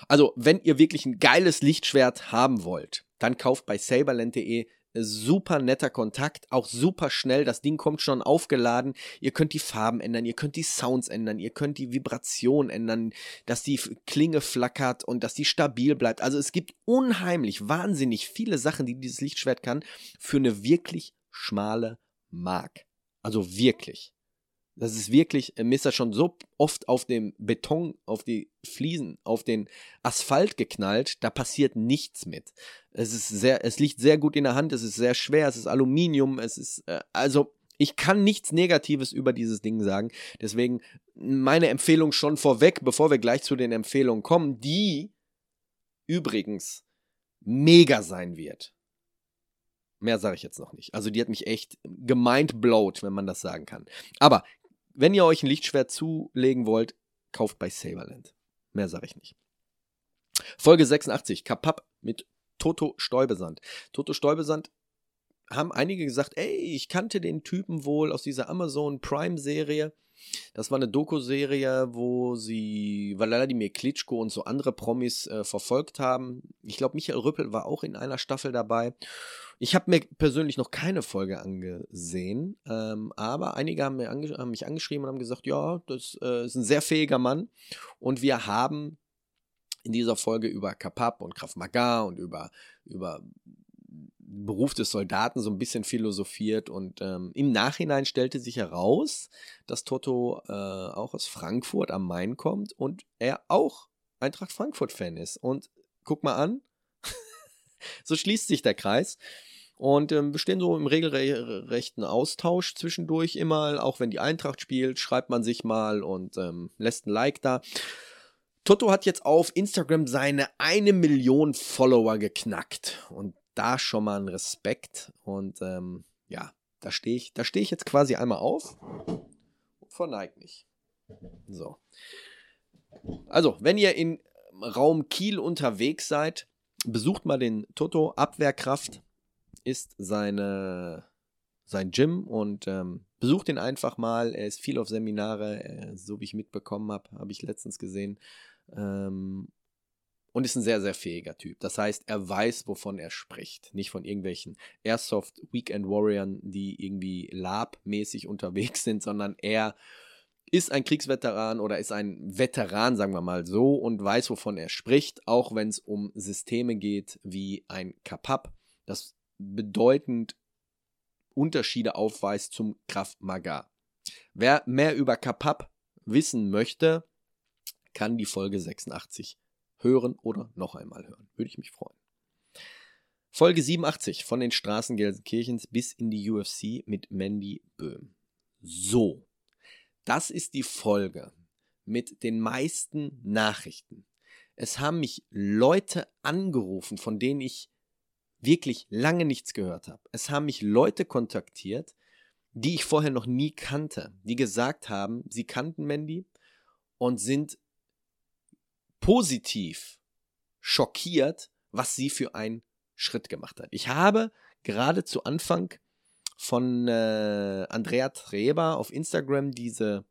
Also, wenn ihr wirklich ein geiles Lichtschwert haben wollt, dann kauft bei saberland.de super netter Kontakt, auch super schnell. Das Ding kommt schon aufgeladen. Ihr könnt die Farben ändern, ihr könnt die Sounds ändern, ihr könnt die Vibration ändern, dass die Klinge flackert und dass die stabil bleibt. Also es gibt unheimlich, wahnsinnig viele Sachen, die dieses Lichtschwert kann, für eine wirklich schmale Mark. Also wirklich. Das ist wirklich, äh, mir ist das schon so oft auf dem Beton, auf die Fliesen, auf den Asphalt geknallt, da passiert nichts mit. Es ist sehr, es liegt sehr gut in der Hand, es ist sehr schwer, es ist Aluminium, es ist, äh, also Ich kann nichts Negatives über dieses Ding sagen. Deswegen meine Empfehlung schon vorweg, bevor wir gleich zu den Empfehlungen kommen, die übrigens mega sein wird. Mehr sage ich jetzt noch nicht. Also die hat mich echt gemeint blowt, wenn man das sagen kann. Aber wenn ihr euch ein Lichtschwert zulegen wollt, kauft bei Saberland. Mehr sage ich nicht. Folge 86, Kapap mit Toto Stäubesand. Toto Stäubesand haben einige gesagt, ey, ich kannte den Typen wohl aus dieser Amazon Prime Serie. Das war eine Doku-Serie, wo sie Wladimir Klitschko und so andere Promis äh, verfolgt haben. Ich glaube, Michael Rüppel war auch in einer Staffel dabei. Ich habe mir persönlich noch keine Folge angesehen, ähm, aber einige haben, ange haben, mich angeschrieben und haben gesagt, ja, das äh, ist ein sehr fähiger Mann und wir haben in dieser Folge über Kapap und Krav Maga und über, über Beruf des Soldaten so ein bisschen philosophiert und ähm, im Nachhinein stellte sich heraus, dass Toto äh, auch aus Frankfurt am Main kommt und er auch Eintracht Frankfurt-Fan ist. Und guck mal an, [LAUGHS] so schließt sich der Kreis. Und ähm, wir stehen so im regelrechten Austausch zwischendurch immer, auch wenn die Eintracht spielt, schreibt man sich mal und ähm, lässt ein Like da. Toto hat jetzt auf Instagram seine eine Million Follower geknackt. Und da schon mal ein Respekt. Und ähm, ja, da stehe ich, da stehe ich jetzt quasi einmal auf und verneigt mich. So. Also, wenn ihr in Raum Kiel unterwegs seid, besucht mal den Toto. Abwehrkraft ist seine, sein Gym und ähm, besucht ihn einfach mal. Er ist viel auf Seminare, äh, so wie ich mitbekommen habe, habe ich letztens gesehen. Ähm, und ist ein sehr, sehr fähiger Typ. Das heißt, er weiß, wovon er spricht. Nicht von irgendwelchen Airsoft Weekend Warriors, die irgendwie Lab-mäßig unterwegs sind, sondern er ist ein Kriegsveteran oder ist ein Veteran, sagen wir mal so, und weiß, wovon er spricht, auch wenn es um Systeme geht wie ein Kapap, das bedeutend Unterschiede aufweist zum Kraft Maga. Wer mehr über Kapap wissen möchte, kann die Folge 86 hören oder noch einmal hören. Würde ich mich freuen. Folge 87 von den Straßen Gelsenkirchens bis in die UFC mit Mandy Böhm. So, das ist die Folge mit den meisten Nachrichten. Es haben mich Leute angerufen, von denen ich wirklich lange nichts gehört habe. Es haben mich Leute kontaktiert, die ich vorher noch nie kannte, die gesagt haben, sie kannten Mandy und sind positiv schockiert, was sie für einen Schritt gemacht hat. Ich habe gerade zu Anfang von äh, Andrea Treber auf Instagram diese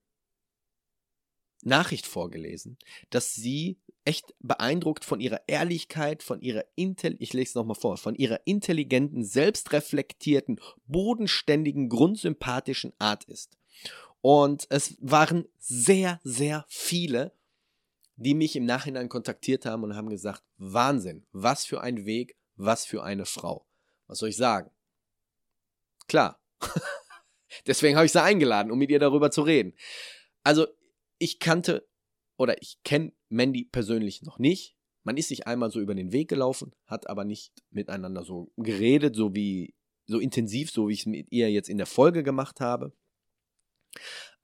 Nachricht vorgelesen, dass sie echt beeindruckt von ihrer Ehrlichkeit, von ihrer Intel ich lese es nochmal vor, von ihrer intelligenten, selbstreflektierten, bodenständigen, grundsympathischen Art ist. Und es waren sehr, sehr viele die mich im Nachhinein kontaktiert haben und haben gesagt, Wahnsinn, was für ein Weg, was für eine Frau. Was soll ich sagen? Klar. [LAUGHS] Deswegen habe ich sie eingeladen, um mit ihr darüber zu reden. Also, ich kannte oder ich kenne Mandy persönlich noch nicht. Man ist sich einmal so über den Weg gelaufen, hat aber nicht miteinander so geredet, so wie so intensiv, so wie ich es mit ihr jetzt in der Folge gemacht habe.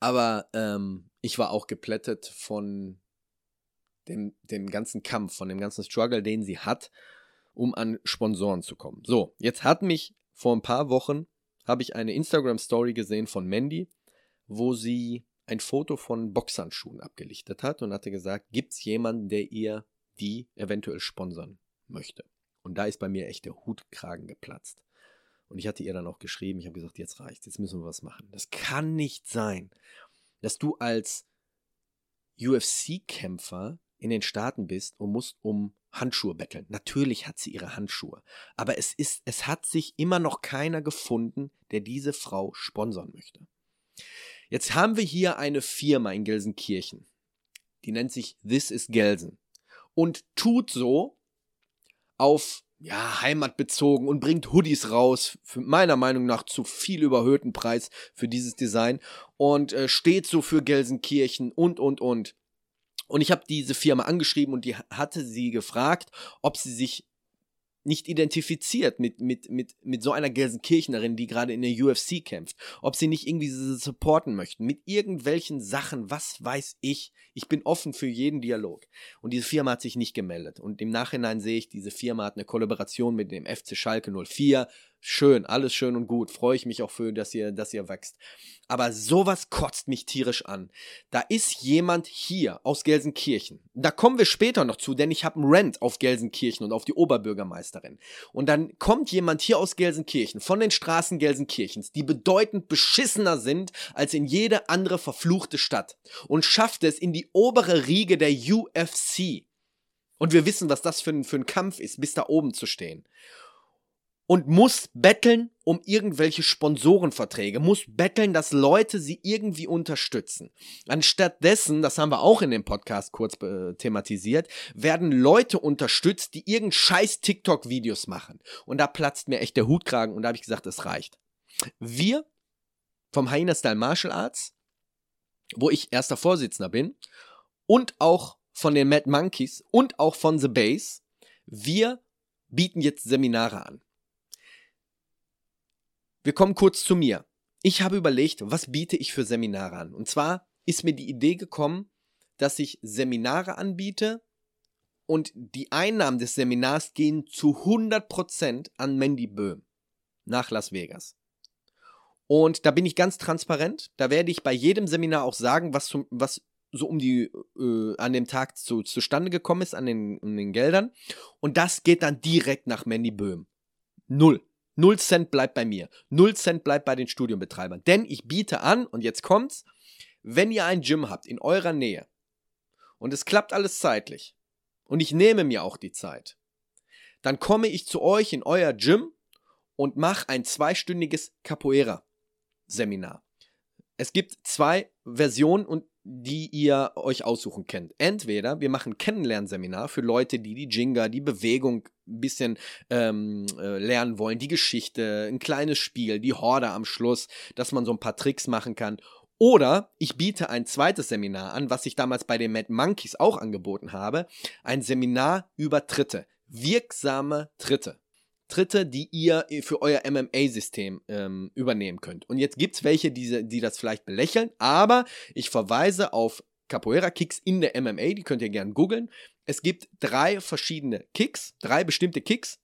Aber ähm, ich war auch geplättet von dem, dem ganzen Kampf, von dem ganzen Struggle, den sie hat, um an Sponsoren zu kommen. So, jetzt hat mich vor ein paar Wochen, habe ich eine Instagram-Story gesehen von Mandy, wo sie ein Foto von Boxhandschuhen abgelichtet hat und hatte gesagt, gibt es jemanden, der ihr die eventuell sponsern möchte? Und da ist bei mir echt der Hutkragen geplatzt. Und ich hatte ihr dann auch geschrieben, ich habe gesagt, jetzt reicht's, jetzt müssen wir was machen. Das kann nicht sein, dass du als UFC-Kämpfer in den Staaten bist und musst um Handschuhe betteln. Natürlich hat sie ihre Handschuhe, aber es ist, es hat sich immer noch keiner gefunden, der diese Frau sponsern möchte. Jetzt haben wir hier eine Firma in Gelsenkirchen, die nennt sich This is Gelsen und tut so auf ja, heimatbezogen und bringt Hoodies raus, für meiner Meinung nach zu viel überhöhten Preis für dieses Design und äh, steht so für Gelsenkirchen und und und. Und ich habe diese Firma angeschrieben und die hatte sie gefragt, ob sie sich nicht identifiziert mit, mit, mit, mit so einer Gelsenkirchnerin, die gerade in der UFC kämpft. Ob sie nicht irgendwie sie supporten möchten. Mit irgendwelchen Sachen, was weiß ich. Ich bin offen für jeden Dialog. Und diese Firma hat sich nicht gemeldet. Und im Nachhinein sehe ich, diese Firma hat eine Kollaboration mit dem FC Schalke 04 schön, alles schön und gut, freue ich mich auch für, dass ihr, dass ihr wächst. Aber sowas kotzt mich tierisch an. Da ist jemand hier aus Gelsenkirchen. Da kommen wir später noch zu, denn ich habe einen Rent auf Gelsenkirchen und auf die Oberbürgermeisterin. Und dann kommt jemand hier aus Gelsenkirchen, von den Straßen Gelsenkirchens, die bedeutend beschissener sind als in jede andere verfluchte Stadt und schafft es in die obere Riege der UFC. Und wir wissen, was das für ein, für ein Kampf ist, bis da oben zu stehen und muss betteln um irgendwelche Sponsorenverträge, muss betteln, dass Leute sie irgendwie unterstützen. Anstattdessen, das haben wir auch in dem Podcast kurz äh, thematisiert, werden Leute unterstützt, die irgendeinen scheiß TikTok-Videos machen. Und da platzt mir echt der Hutkragen und da habe ich gesagt, es reicht. Wir vom Hyena Style Martial Arts, wo ich erster Vorsitzender bin, und auch von den Mad Monkeys und auch von The Base, wir bieten jetzt Seminare an. Wir kommen kurz zu mir. Ich habe überlegt, was biete ich für Seminare an? Und zwar ist mir die Idee gekommen, dass ich Seminare anbiete und die Einnahmen des Seminars gehen zu 100% an Mandy Böhm nach Las Vegas. Und da bin ich ganz transparent. Da werde ich bei jedem Seminar auch sagen, was, zum, was so um die äh, an dem Tag zu, zustande gekommen ist, an den, an den Geldern. Und das geht dann direkt nach Mandy Böhm. Null. Null Cent bleibt bei mir. Null Cent bleibt bei den Studienbetreibern. Denn ich biete an, und jetzt kommt's, wenn ihr ein Gym habt in eurer Nähe und es klappt alles zeitlich und ich nehme mir auch die Zeit, dann komme ich zu euch in euer Gym und mache ein zweistündiges Capoeira-Seminar. Es gibt zwei Versionen und die ihr euch aussuchen könnt. Entweder wir machen Kennenlernseminar für Leute, die die Jinga, die Bewegung ein bisschen ähm, äh, lernen wollen, die Geschichte, ein kleines Spiel, die Horde am Schluss, dass man so ein paar Tricks machen kann. Oder ich biete ein zweites Seminar an, was ich damals bei den Mad Monkeys auch angeboten habe. Ein Seminar über Tritte. Wirksame Tritte. Tritte, die ihr für euer MMA-System ähm, übernehmen könnt. Und jetzt gibt es welche, die, die das vielleicht belächeln, aber ich verweise auf Capoeira-Kicks in der MMA, die könnt ihr gerne googeln. Es gibt drei verschiedene Kicks, drei bestimmte Kicks,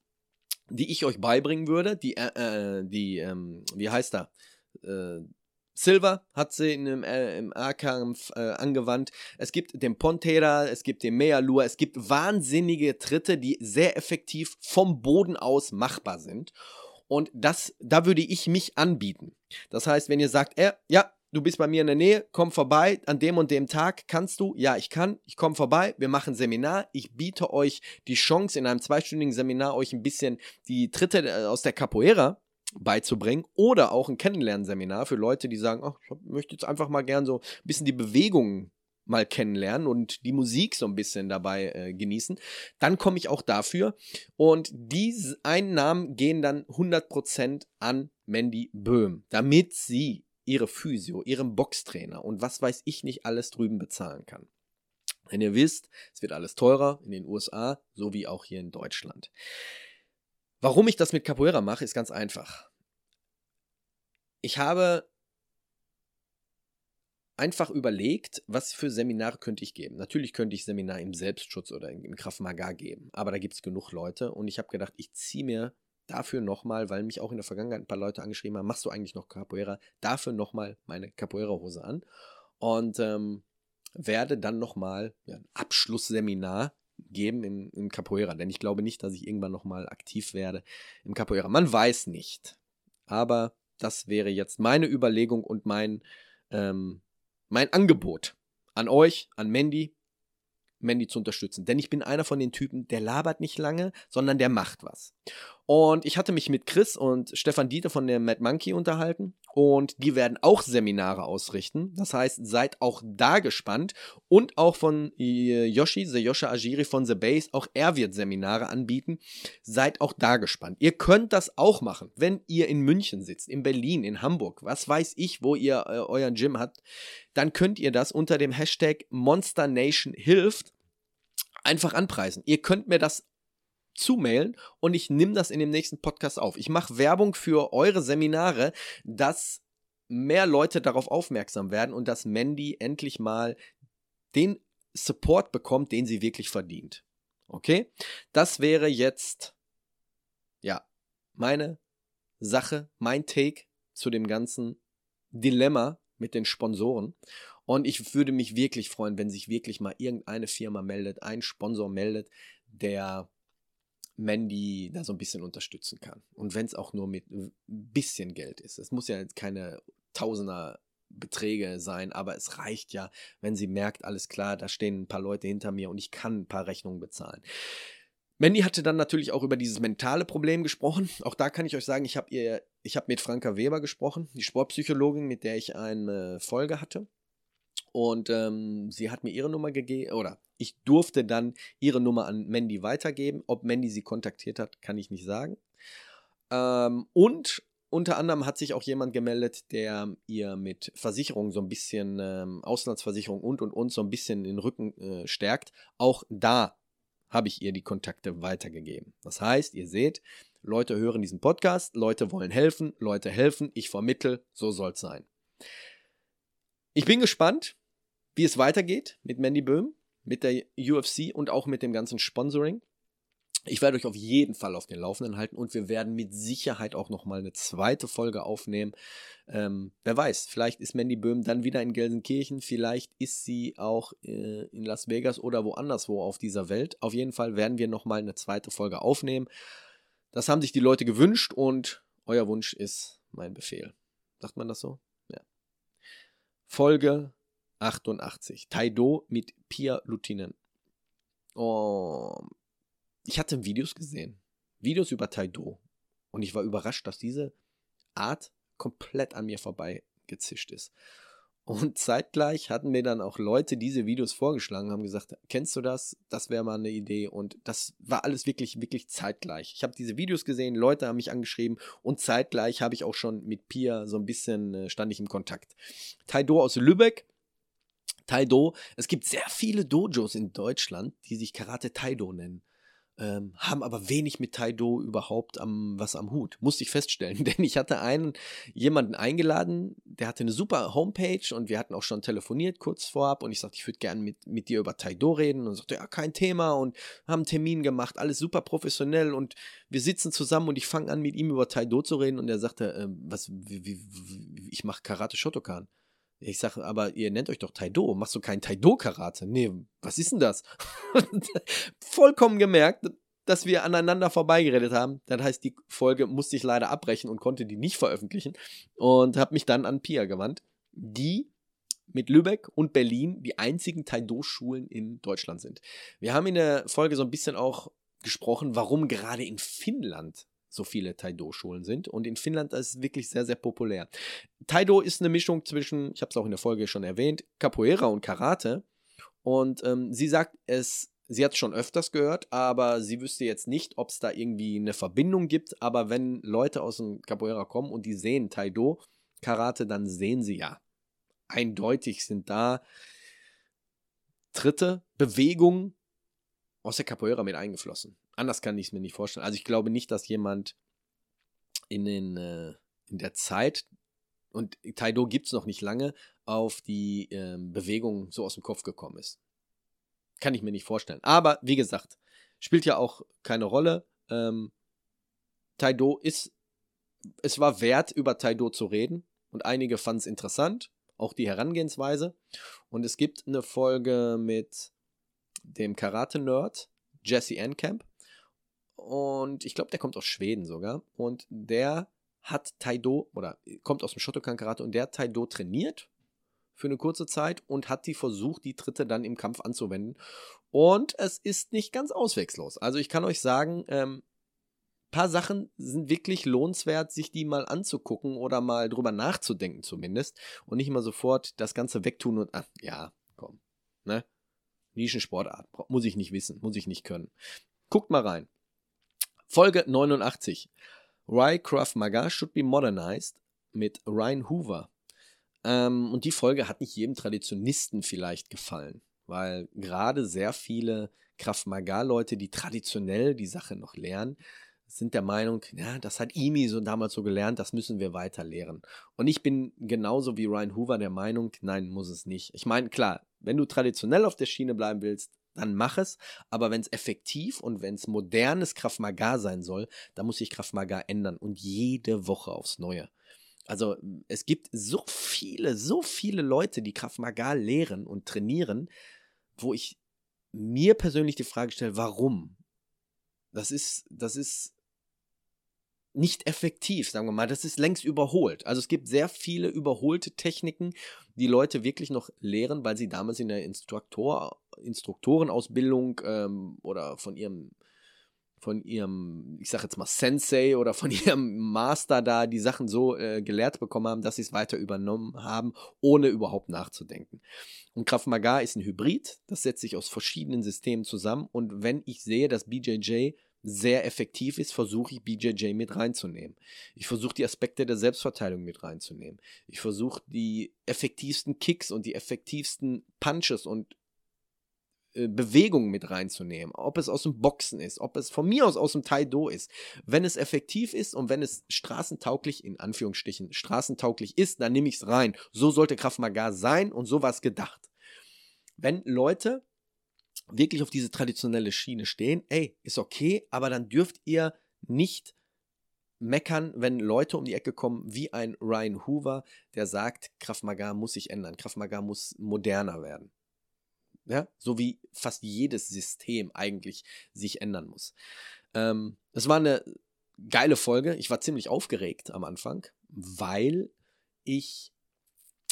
die ich euch beibringen würde. Die, äh, äh die ähm, wie heißt da? Äh, Silver hat sie in dem, äh, im A-Kampf äh, angewandt. Es gibt den Pontera, es gibt den Mealua, es gibt wahnsinnige Tritte, die sehr effektiv vom Boden aus machbar sind. Und das, da würde ich mich anbieten. Das heißt, wenn ihr sagt, äh, ja, du bist bei mir in der Nähe, komm vorbei, an dem und dem Tag kannst du, ja, ich kann, ich komme vorbei, wir machen Seminar, ich biete euch die Chance, in einem zweistündigen Seminar euch ein bisschen die Tritte äh, aus der Capoeira beizubringen oder auch ein Kennenlernseminar für Leute, die sagen, ach, ich möchte jetzt einfach mal gern so ein bisschen die Bewegung mal kennenlernen und die Musik so ein bisschen dabei äh, genießen, dann komme ich auch dafür. Und diese Einnahmen gehen dann 100% an Mandy Böhm, damit sie ihre Physio, ihren Boxtrainer und was weiß ich nicht alles drüben bezahlen kann. Wenn ihr wisst, es wird alles teurer in den USA, so wie auch hier in Deutschland. Warum ich das mit Capoeira mache, ist ganz einfach. Ich habe einfach überlegt, was für Seminare könnte ich geben. Natürlich könnte ich Seminar im Selbstschutz oder im Kraft Maga geben, aber da gibt es genug Leute und ich habe gedacht, ich ziehe mir dafür nochmal, weil mich auch in der Vergangenheit ein paar Leute angeschrieben haben, machst du eigentlich noch Capoeira? Dafür nochmal meine Capoeira-Hose an und ähm, werde dann nochmal ja, ein Abschlussseminar geben im, im Capoeira, denn ich glaube nicht, dass ich irgendwann nochmal aktiv werde im Capoeira. Man weiß nicht. Aber das wäre jetzt meine Überlegung und mein, ähm, mein Angebot an euch, an Mandy, Mandy zu unterstützen. Denn ich bin einer von den Typen, der labert nicht lange, sondern der macht was. Und ich hatte mich mit Chris und Stefan Dieter von der Mad Monkey unterhalten und die werden auch Seminare ausrichten. Das heißt, seid auch da gespannt und auch von Yoshi, The Yosha Ajiri von The Base, auch er wird Seminare anbieten. Seid auch da gespannt. Ihr könnt das auch machen, wenn ihr in München sitzt, in Berlin, in Hamburg, was weiß ich, wo ihr äh, euren Gym habt, dann könnt ihr das unter dem Hashtag Monster Nation hilft einfach anpreisen. Ihr könnt mir das zumailen und ich nehme das in dem nächsten Podcast auf. Ich mache Werbung für eure Seminare, dass mehr Leute darauf aufmerksam werden und dass Mandy endlich mal den Support bekommt, den sie wirklich verdient. Okay? Das wäre jetzt, ja, meine Sache, mein Take zu dem ganzen Dilemma mit den Sponsoren. Und ich würde mich wirklich freuen, wenn sich wirklich mal irgendeine Firma meldet, ein Sponsor meldet, der Mandy da so ein bisschen unterstützen kann. Und wenn es auch nur mit ein bisschen Geld ist. Es muss ja jetzt keine Tausender Beträge sein, aber es reicht ja, wenn sie merkt, alles klar, da stehen ein paar Leute hinter mir und ich kann ein paar Rechnungen bezahlen. Mandy hatte dann natürlich auch über dieses mentale Problem gesprochen. Auch da kann ich euch sagen, ich habe ihr, ich habe mit Franka Weber gesprochen, die Sportpsychologin, mit der ich eine Folge hatte. Und ähm, sie hat mir ihre Nummer gegeben, oder ich durfte dann ihre Nummer an Mandy weitergeben. Ob Mandy sie kontaktiert hat, kann ich nicht sagen. Ähm, und unter anderem hat sich auch jemand gemeldet, der ihr mit Versicherungen so ein bisschen, ähm, Auslandsversicherung und und und so ein bisschen den Rücken äh, stärkt. Auch da habe ich ihr die Kontakte weitergegeben. Das heißt, ihr seht, Leute hören diesen Podcast, Leute wollen helfen, Leute helfen, ich vermittel, so soll es sein. Ich bin gespannt, wie es weitergeht mit Mandy Böhm, mit der UFC und auch mit dem ganzen Sponsoring. Ich werde euch auf jeden Fall auf den Laufenden halten und wir werden mit Sicherheit auch nochmal eine zweite Folge aufnehmen. Ähm, wer weiß, vielleicht ist Mandy Böhm dann wieder in Gelsenkirchen, vielleicht ist sie auch äh, in Las Vegas oder woanders wo auf dieser Welt. Auf jeden Fall werden wir nochmal eine zweite Folge aufnehmen. Das haben sich die Leute gewünscht und euer Wunsch ist mein Befehl. Sagt man das so? Ja. Folge 88. Taido mit Pia Lutinen. Oh, ich hatte Videos gesehen. Videos über Taido. Und ich war überrascht, dass diese Art komplett an mir vorbeigezischt ist. Und [LAUGHS] zeitgleich hatten mir dann auch Leute diese Videos vorgeschlagen, haben gesagt, kennst du das? Das wäre mal eine Idee. Und das war alles wirklich, wirklich zeitgleich. Ich habe diese Videos gesehen, Leute haben mich angeschrieben und zeitgleich habe ich auch schon mit Pia so ein bisschen, äh, stand ich im Kontakt. Taido aus Lübeck. Taido, es gibt sehr viele Dojos in Deutschland, die sich Karate Taido nennen ähm, haben aber wenig mit Taido überhaupt am, was am Hut. Musste ich feststellen. [LAUGHS] Denn ich hatte einen, jemanden eingeladen, der hatte eine super Homepage und wir hatten auch schon telefoniert kurz vorab und ich sagte, ich würde gerne mit, mit dir über Taido reden und sagte, ja, kein Thema und haben einen Termin gemacht, alles super professionell und wir sitzen zusammen und ich fange an, mit ihm über Taido zu reden und er sagte, äh, was, wie, wie, wie, ich mache Karate Shotokan. Ich sage, aber ihr nennt euch doch Taido. Machst du kein Taido-Karate? Nee, was ist denn das? [LAUGHS] Vollkommen gemerkt, dass wir aneinander vorbeigeredet haben. Das heißt, die Folge musste ich leider abbrechen und konnte die nicht veröffentlichen. Und habe mich dann an Pia gewandt, die mit Lübeck und Berlin die einzigen Taido-Schulen in Deutschland sind. Wir haben in der Folge so ein bisschen auch gesprochen, warum gerade in Finnland so viele Taido-Schulen sind. Und in Finnland ist es wirklich sehr, sehr populär. Taido ist eine Mischung zwischen, ich habe es auch in der Folge schon erwähnt, Capoeira und Karate. Und ähm, sie sagt, es, sie hat es schon öfters gehört, aber sie wüsste jetzt nicht, ob es da irgendwie eine Verbindung gibt. Aber wenn Leute aus dem Capoeira kommen und die sehen Taido, Karate, dann sehen sie ja. Eindeutig sind da Tritte, Bewegungen aus der Capoeira mit eingeflossen. Anders kann ich es mir nicht vorstellen. Also ich glaube nicht, dass jemand in, den, äh, in der Zeit, und Taido gibt es noch nicht lange, auf die äh, Bewegung so aus dem Kopf gekommen ist. Kann ich mir nicht vorstellen. Aber wie gesagt, spielt ja auch keine Rolle. Ähm, Taido ist, es war wert, über Taido zu reden. Und einige fanden es interessant, auch die Herangehensweise. Und es gibt eine Folge mit dem Karate-Nerd, Jesse Enkamp. Und ich glaube, der kommt aus Schweden sogar. Und der hat Taido oder kommt aus dem Shotokan Karate und der hat Taido trainiert für eine kurze Zeit und hat die versucht, die Tritte dann im Kampf anzuwenden. Und es ist nicht ganz auswegslos. Also ich kann euch sagen, ähm, paar Sachen sind wirklich lohnenswert, sich die mal anzugucken oder mal drüber nachzudenken zumindest und nicht immer sofort das Ganze wegtun und, ah, ja, komm, ne? Nischensportart, muss ich nicht wissen, muss ich nicht können. Guckt mal rein. Folge 89. Why Krav Maga should be modernized mit Ryan Hoover. Ähm, und die Folge hat nicht jedem Traditionisten vielleicht gefallen. weil gerade sehr viele Kraft Maga-Leute, die traditionell die Sache noch lernen, sind der Meinung, ja, das hat Imi so damals so gelernt, das müssen wir weiter lehren. Und ich bin genauso wie Ryan Hoover der Meinung, nein, muss es nicht. Ich meine, klar, wenn du traditionell auf der Schiene bleiben willst, dann mach es. Aber wenn es effektiv und wenn es modernes Kraft Maga sein soll, dann muss sich Kraft Maga ändern und jede Woche aufs Neue. Also es gibt so viele, so viele Leute, die Kraft Maga lehren und trainieren, wo ich mir persönlich die Frage stelle, warum? Das ist, das ist nicht effektiv, sagen wir mal. Das ist längst überholt. Also es gibt sehr viele überholte Techniken, die Leute wirklich noch lehren, weil sie damals in der Instruktor, Instruktorenausbildung ähm, oder von ihrem von ihrem, ich sag jetzt mal Sensei oder von [LAUGHS] ihrem Master da die Sachen so äh, gelehrt bekommen haben, dass sie es weiter übernommen haben, ohne überhaupt nachzudenken. Und Krav Maga ist ein Hybrid, das setzt sich aus verschiedenen Systemen zusammen und wenn ich sehe, dass BJJ sehr effektiv ist, versuche ich BJJ mit reinzunehmen. Ich versuche die Aspekte der Selbstverteidigung mit reinzunehmen. Ich versuche die effektivsten Kicks und die effektivsten Punches und äh, Bewegungen mit reinzunehmen. Ob es aus dem Boxen ist, ob es von mir aus aus dem Taido ist. Wenn es effektiv ist und wenn es straßentauglich, in Anführungsstrichen, straßentauglich ist, dann nehme ich es rein. So sollte Kraft Maga sein und so war es gedacht. Wenn Leute wirklich auf diese traditionelle Schiene stehen, ey, ist okay, aber dann dürft ihr nicht meckern, wenn Leute um die Ecke kommen, wie ein Ryan Hoover, der sagt, Krav Maga muss sich ändern, Krav Maga muss moderner werden. Ja, so wie fast jedes System eigentlich sich ändern muss. Ähm, es war eine geile Folge. Ich war ziemlich aufgeregt am Anfang, weil ich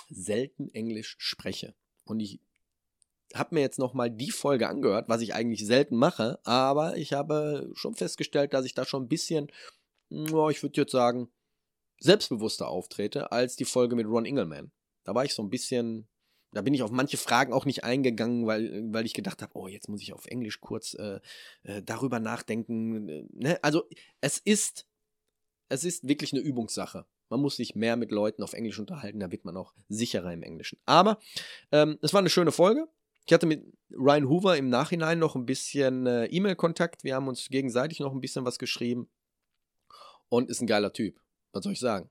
selten Englisch spreche. Und ich habe mir jetzt nochmal die Folge angehört, was ich eigentlich selten mache, aber ich habe schon festgestellt, dass ich da schon ein bisschen, oh, ich würde jetzt sagen, selbstbewusster auftrete als die Folge mit Ron Ingelman. Da war ich so ein bisschen, da bin ich auf manche Fragen auch nicht eingegangen, weil, weil ich gedacht habe, oh, jetzt muss ich auf Englisch kurz äh, äh, darüber nachdenken. Äh, ne? Also es ist, es ist wirklich eine Übungssache. Man muss sich mehr mit Leuten auf Englisch unterhalten, da wird man auch sicherer im Englischen. Aber ähm, es war eine schöne Folge. Ich hatte mit Ryan Hoover im Nachhinein noch ein bisschen äh, E-Mail-Kontakt. Wir haben uns gegenseitig noch ein bisschen was geschrieben. Und ist ein geiler Typ. Was soll ich sagen?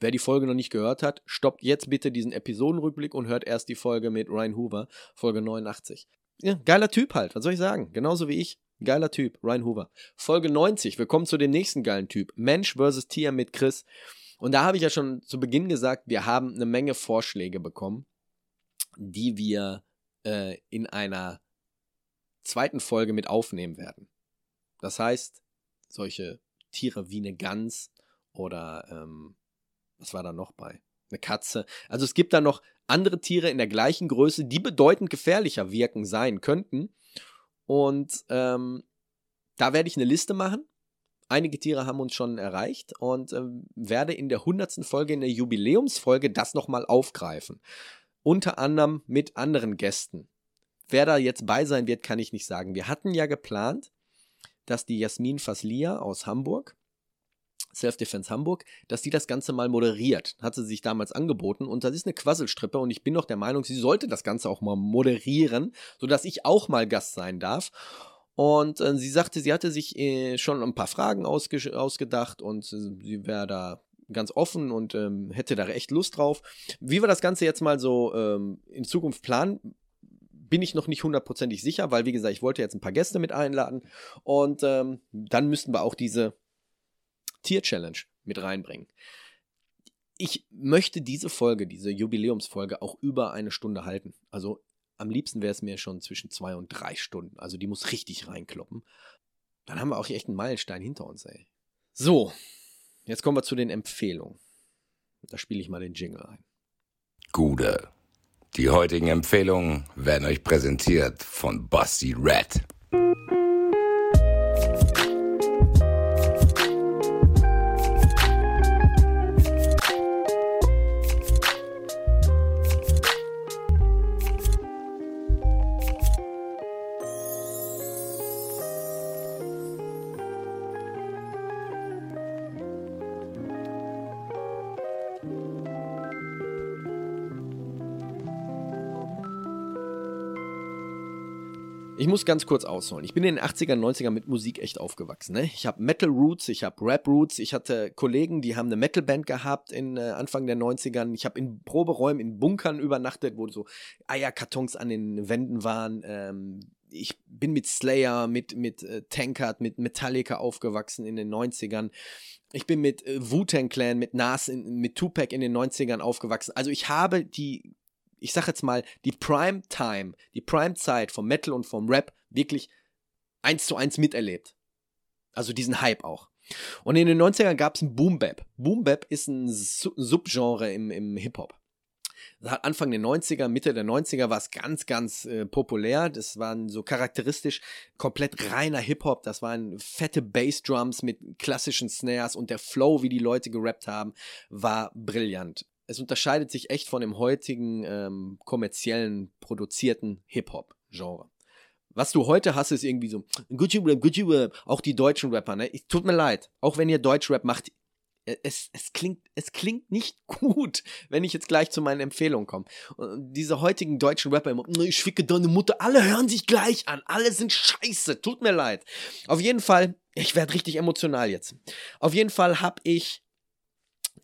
Wer die Folge noch nicht gehört hat, stoppt jetzt bitte diesen Episodenrückblick und hört erst die Folge mit Ryan Hoover, Folge 89. Ja, geiler Typ halt, was soll ich sagen? Genauso wie ich. Geiler Typ, Ryan Hoover. Folge 90, wir kommen zu dem nächsten geilen Typ. Mensch vs. Tier mit Chris. Und da habe ich ja schon zu Beginn gesagt, wir haben eine Menge Vorschläge bekommen, die wir äh, in einer zweiten Folge mit aufnehmen werden. Das heißt, solche Tiere wie eine Gans oder ähm, was war da noch bei? Eine Katze. Also es gibt da noch andere Tiere in der gleichen Größe, die bedeutend gefährlicher wirken sein könnten. Und ähm, da werde ich eine Liste machen. Einige Tiere haben uns schon erreicht und ähm, werde in der hundertsten Folge, in der Jubiläumsfolge, das nochmal aufgreifen unter anderem mit anderen Gästen. Wer da jetzt bei sein wird, kann ich nicht sagen. Wir hatten ja geplant, dass die Jasmin Faslia aus Hamburg, Self-Defense Hamburg, dass die das Ganze mal moderiert. Hat sie sich damals angeboten und das ist eine Quasselstrippe und ich bin noch der Meinung, sie sollte das Ganze auch mal moderieren, sodass ich auch mal Gast sein darf. Und äh, sie sagte, sie hatte sich äh, schon ein paar Fragen ausge ausgedacht und äh, sie wäre da ganz offen und ähm, hätte da echt Lust drauf. Wie wir das Ganze jetzt mal so ähm, in Zukunft planen, bin ich noch nicht hundertprozentig sicher, weil wie gesagt, ich wollte jetzt ein paar Gäste mit einladen und ähm, dann müssten wir auch diese Tier-Challenge mit reinbringen. Ich möchte diese Folge, diese Jubiläumsfolge auch über eine Stunde halten. Also am liebsten wäre es mir schon zwischen zwei und drei Stunden. Also die muss richtig reinkloppen. Dann haben wir auch echt einen Meilenstein hinter uns, ey. So, Jetzt kommen wir zu den Empfehlungen. Da spiele ich mal den Jingle ein. Gude. Die heutigen Empfehlungen werden euch präsentiert von Basti Red. Ganz kurz ausholen. Ich bin in den 80er, 90er mit Musik echt aufgewachsen. Ne? Ich habe Metal Roots, ich habe Rap Roots, ich hatte Kollegen, die haben eine Metalband gehabt in äh, Anfang der 90ern. Ich habe in Proberäumen, in Bunkern übernachtet, wo so Eierkartons an den Wänden waren. Ähm, ich bin mit Slayer, mit, mit äh, Tankard, mit Metallica aufgewachsen in den 90ern. Ich bin mit äh, Wu-Tang Clan, mit Nas, in, mit Tupac in den 90ern aufgewachsen. Also ich habe die ich sag jetzt mal, die Prime Time, die Prime Zeit vom Metal und vom Rap wirklich eins zu eins miterlebt. Also diesen Hype auch. Und in den 90ern gab es ein Boom Bap. Boom Bap ist ein Subgenre im, im Hip-Hop. Anfang der 90er, Mitte der 90er war es ganz, ganz äh, populär. Das waren so charakteristisch komplett reiner Hip-Hop. Das waren fette Bassdrums mit klassischen Snares und der Flow, wie die Leute gerappt haben, war brillant es unterscheidet sich echt von dem heutigen ähm, kommerziellen produzierten Hip-Hop-Genre. Was du heute hast, ist irgendwie so Gucci Rap, Gucci Rap, auch die deutschen Rapper, ne? Tut mir leid, auch wenn ihr Deutschrap macht, äh, es, es, klingt, es klingt nicht [LAUGHS] gut, wenn ich jetzt gleich zu meinen Empfehlungen komme. diese heutigen deutschen Rapper immer, ich ficke deine Mutter, alle hören sich gleich an, alle sind scheiße, tut mir leid. Auf jeden Fall, ich werde richtig emotional jetzt. Auf jeden Fall habe ich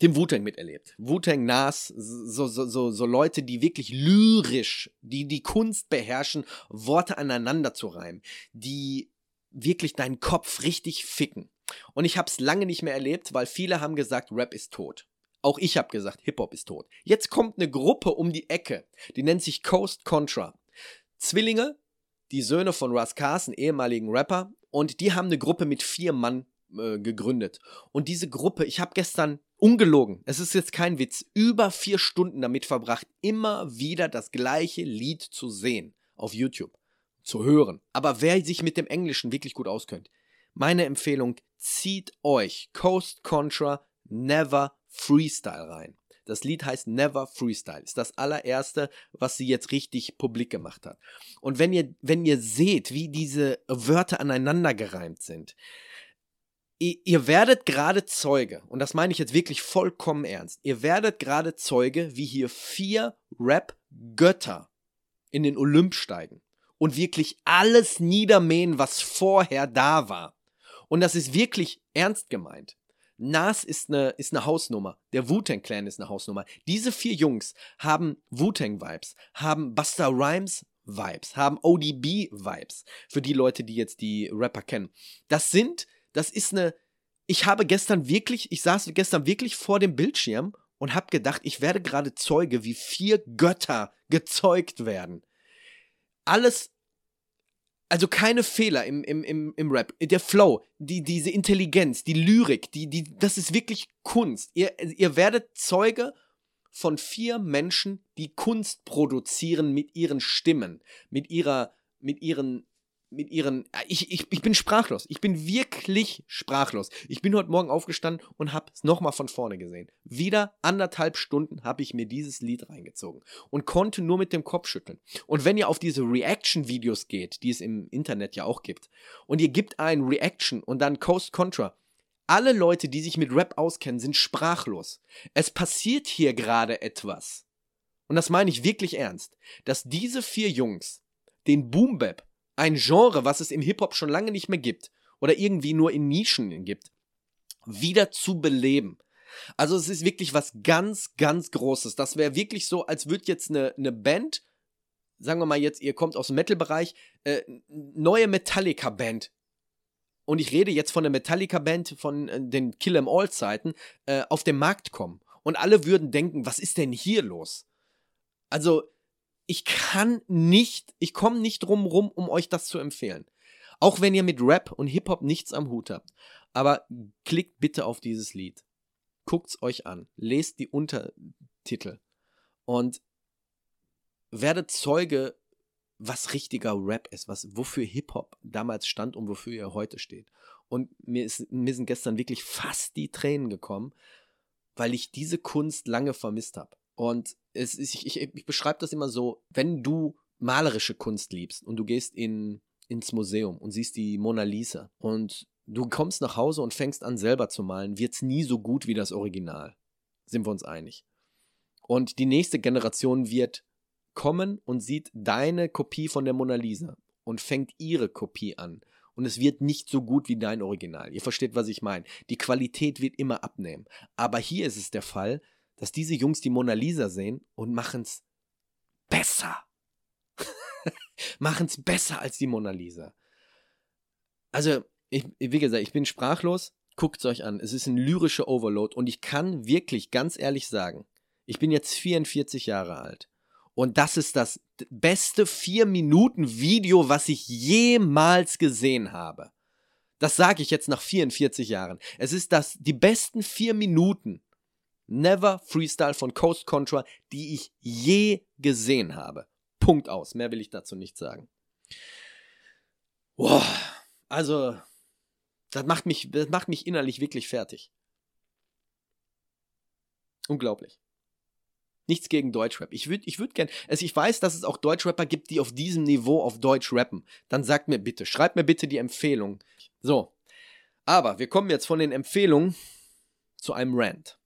dem Wu-Tang miterlebt. Wu-Tang, Nas, so, so, so, so Leute, die wirklich lyrisch, die die Kunst beherrschen, Worte aneinander zu reimen, die wirklich deinen Kopf richtig ficken. Und ich habe es lange nicht mehr erlebt, weil viele haben gesagt, Rap ist tot. Auch ich habe gesagt, Hip-Hop ist tot. Jetzt kommt eine Gruppe um die Ecke, die nennt sich Coast Contra. Zwillinge, die Söhne von Russ Carson, ehemaligen Rapper, und die haben eine Gruppe mit vier Mann äh, gegründet. Und diese Gruppe, ich habe gestern ungelogen, es ist jetzt kein Witz, über vier Stunden damit verbracht, immer wieder das gleiche Lied zu sehen auf YouTube, zu hören. Aber wer sich mit dem Englischen wirklich gut auskennt, meine Empfehlung, zieht euch Coast Contra Never Freestyle rein. Das Lied heißt Never Freestyle. Ist das allererste, was sie jetzt richtig publik gemacht hat. Und wenn ihr, wenn ihr seht, wie diese Wörter aneinander gereimt sind, ihr, werdet gerade Zeuge, und das meine ich jetzt wirklich vollkommen ernst, ihr werdet gerade Zeuge, wie hier vier Rap-Götter in den Olymp steigen und wirklich alles niedermähen, was vorher da war. Und das ist wirklich ernst gemeint. Nas ist eine, ist eine Hausnummer. Der Wu-Tang Clan ist eine Hausnummer. Diese vier Jungs haben Wu-Tang Vibes, haben Buster Rhymes Vibes, haben ODB Vibes. Für die Leute, die jetzt die Rapper kennen. Das sind das ist eine. Ich habe gestern wirklich, ich saß gestern wirklich vor dem Bildschirm und habe gedacht, ich werde gerade Zeuge, wie vier Götter gezeugt werden. Alles, also keine Fehler im, im, im, im Rap. Der Flow, die, diese Intelligenz, die Lyrik, die, die, das ist wirklich Kunst. Ihr, ihr werdet Zeuge von vier Menschen, die Kunst produzieren mit ihren Stimmen, mit ihrer, mit ihren mit ihren. Äh, ich, ich, ich bin sprachlos. Ich bin wirklich sprachlos. Ich bin heute Morgen aufgestanden und habe es nochmal von vorne gesehen. Wieder anderthalb Stunden habe ich mir dieses Lied reingezogen und konnte nur mit dem Kopf schütteln. Und wenn ihr auf diese Reaction-Videos geht, die es im Internet ja auch gibt, und ihr gebt ein Reaction und dann Coast Contra, alle Leute, die sich mit Rap auskennen, sind sprachlos. Es passiert hier gerade etwas. Und das meine ich wirklich ernst, dass diese vier Jungs den Boom Bap ein Genre, was es im Hip-Hop schon lange nicht mehr gibt oder irgendwie nur in Nischen gibt, wieder zu beleben. Also es ist wirklich was ganz, ganz Großes. Das wäre wirklich so, als würde jetzt eine, eine Band, sagen wir mal jetzt, ihr kommt aus dem Metal-Bereich, äh, neue Metallica-Band. Und ich rede jetzt von der Metallica-Band von äh, den Kill 'em All-Zeiten, äh, auf den Markt kommen. Und alle würden denken, was ist denn hier los? Also, ich kann nicht, ich komme nicht drum rum, um euch das zu empfehlen. Auch wenn ihr mit Rap und Hip-Hop nichts am Hut habt. Aber klickt bitte auf dieses Lied. Guckt's euch an. Lest die Untertitel. Und werdet Zeuge, was richtiger Rap ist, was, wofür Hip-Hop damals stand und wofür ihr heute steht. Und mir, ist, mir sind gestern wirklich fast die Tränen gekommen, weil ich diese Kunst lange vermisst habe. Und es ist, ich, ich, ich beschreibe das immer so, wenn du malerische Kunst liebst und du gehst in, ins Museum und siehst die Mona Lisa und du kommst nach Hause und fängst an selber zu malen, wird es nie so gut wie das Original. Sind wir uns einig. Und die nächste Generation wird kommen und sieht deine Kopie von der Mona Lisa und fängt ihre Kopie an. Und es wird nicht so gut wie dein Original. Ihr versteht, was ich meine. Die Qualität wird immer abnehmen. Aber hier ist es der Fall, dass diese Jungs die Mona Lisa sehen und machen es besser. [LAUGHS] machen es besser als die Mona Lisa. Also, ich, wie gesagt, ich bin sprachlos. Guckt es euch an. Es ist ein lyrischer Overload und ich kann wirklich ganz ehrlich sagen, ich bin jetzt 44 Jahre alt. Und das ist das beste 4-Minuten-Video, was ich jemals gesehen habe. Das sage ich jetzt nach 44 Jahren. Es ist das, die besten 4 Minuten Never Freestyle von Coast Contra, die ich je gesehen habe. Punkt aus. Mehr will ich dazu nicht sagen. Boah, also, das macht mich, das macht mich innerlich wirklich fertig. Unglaublich. Nichts gegen Deutschrap. Ich würde ich würd gern, also ich weiß, dass es auch Deutschrapper gibt, die auf diesem Niveau auf Deutsch rappen. Dann sagt mir bitte, schreibt mir bitte die Empfehlung. So. Aber wir kommen jetzt von den Empfehlungen zu einem Rant.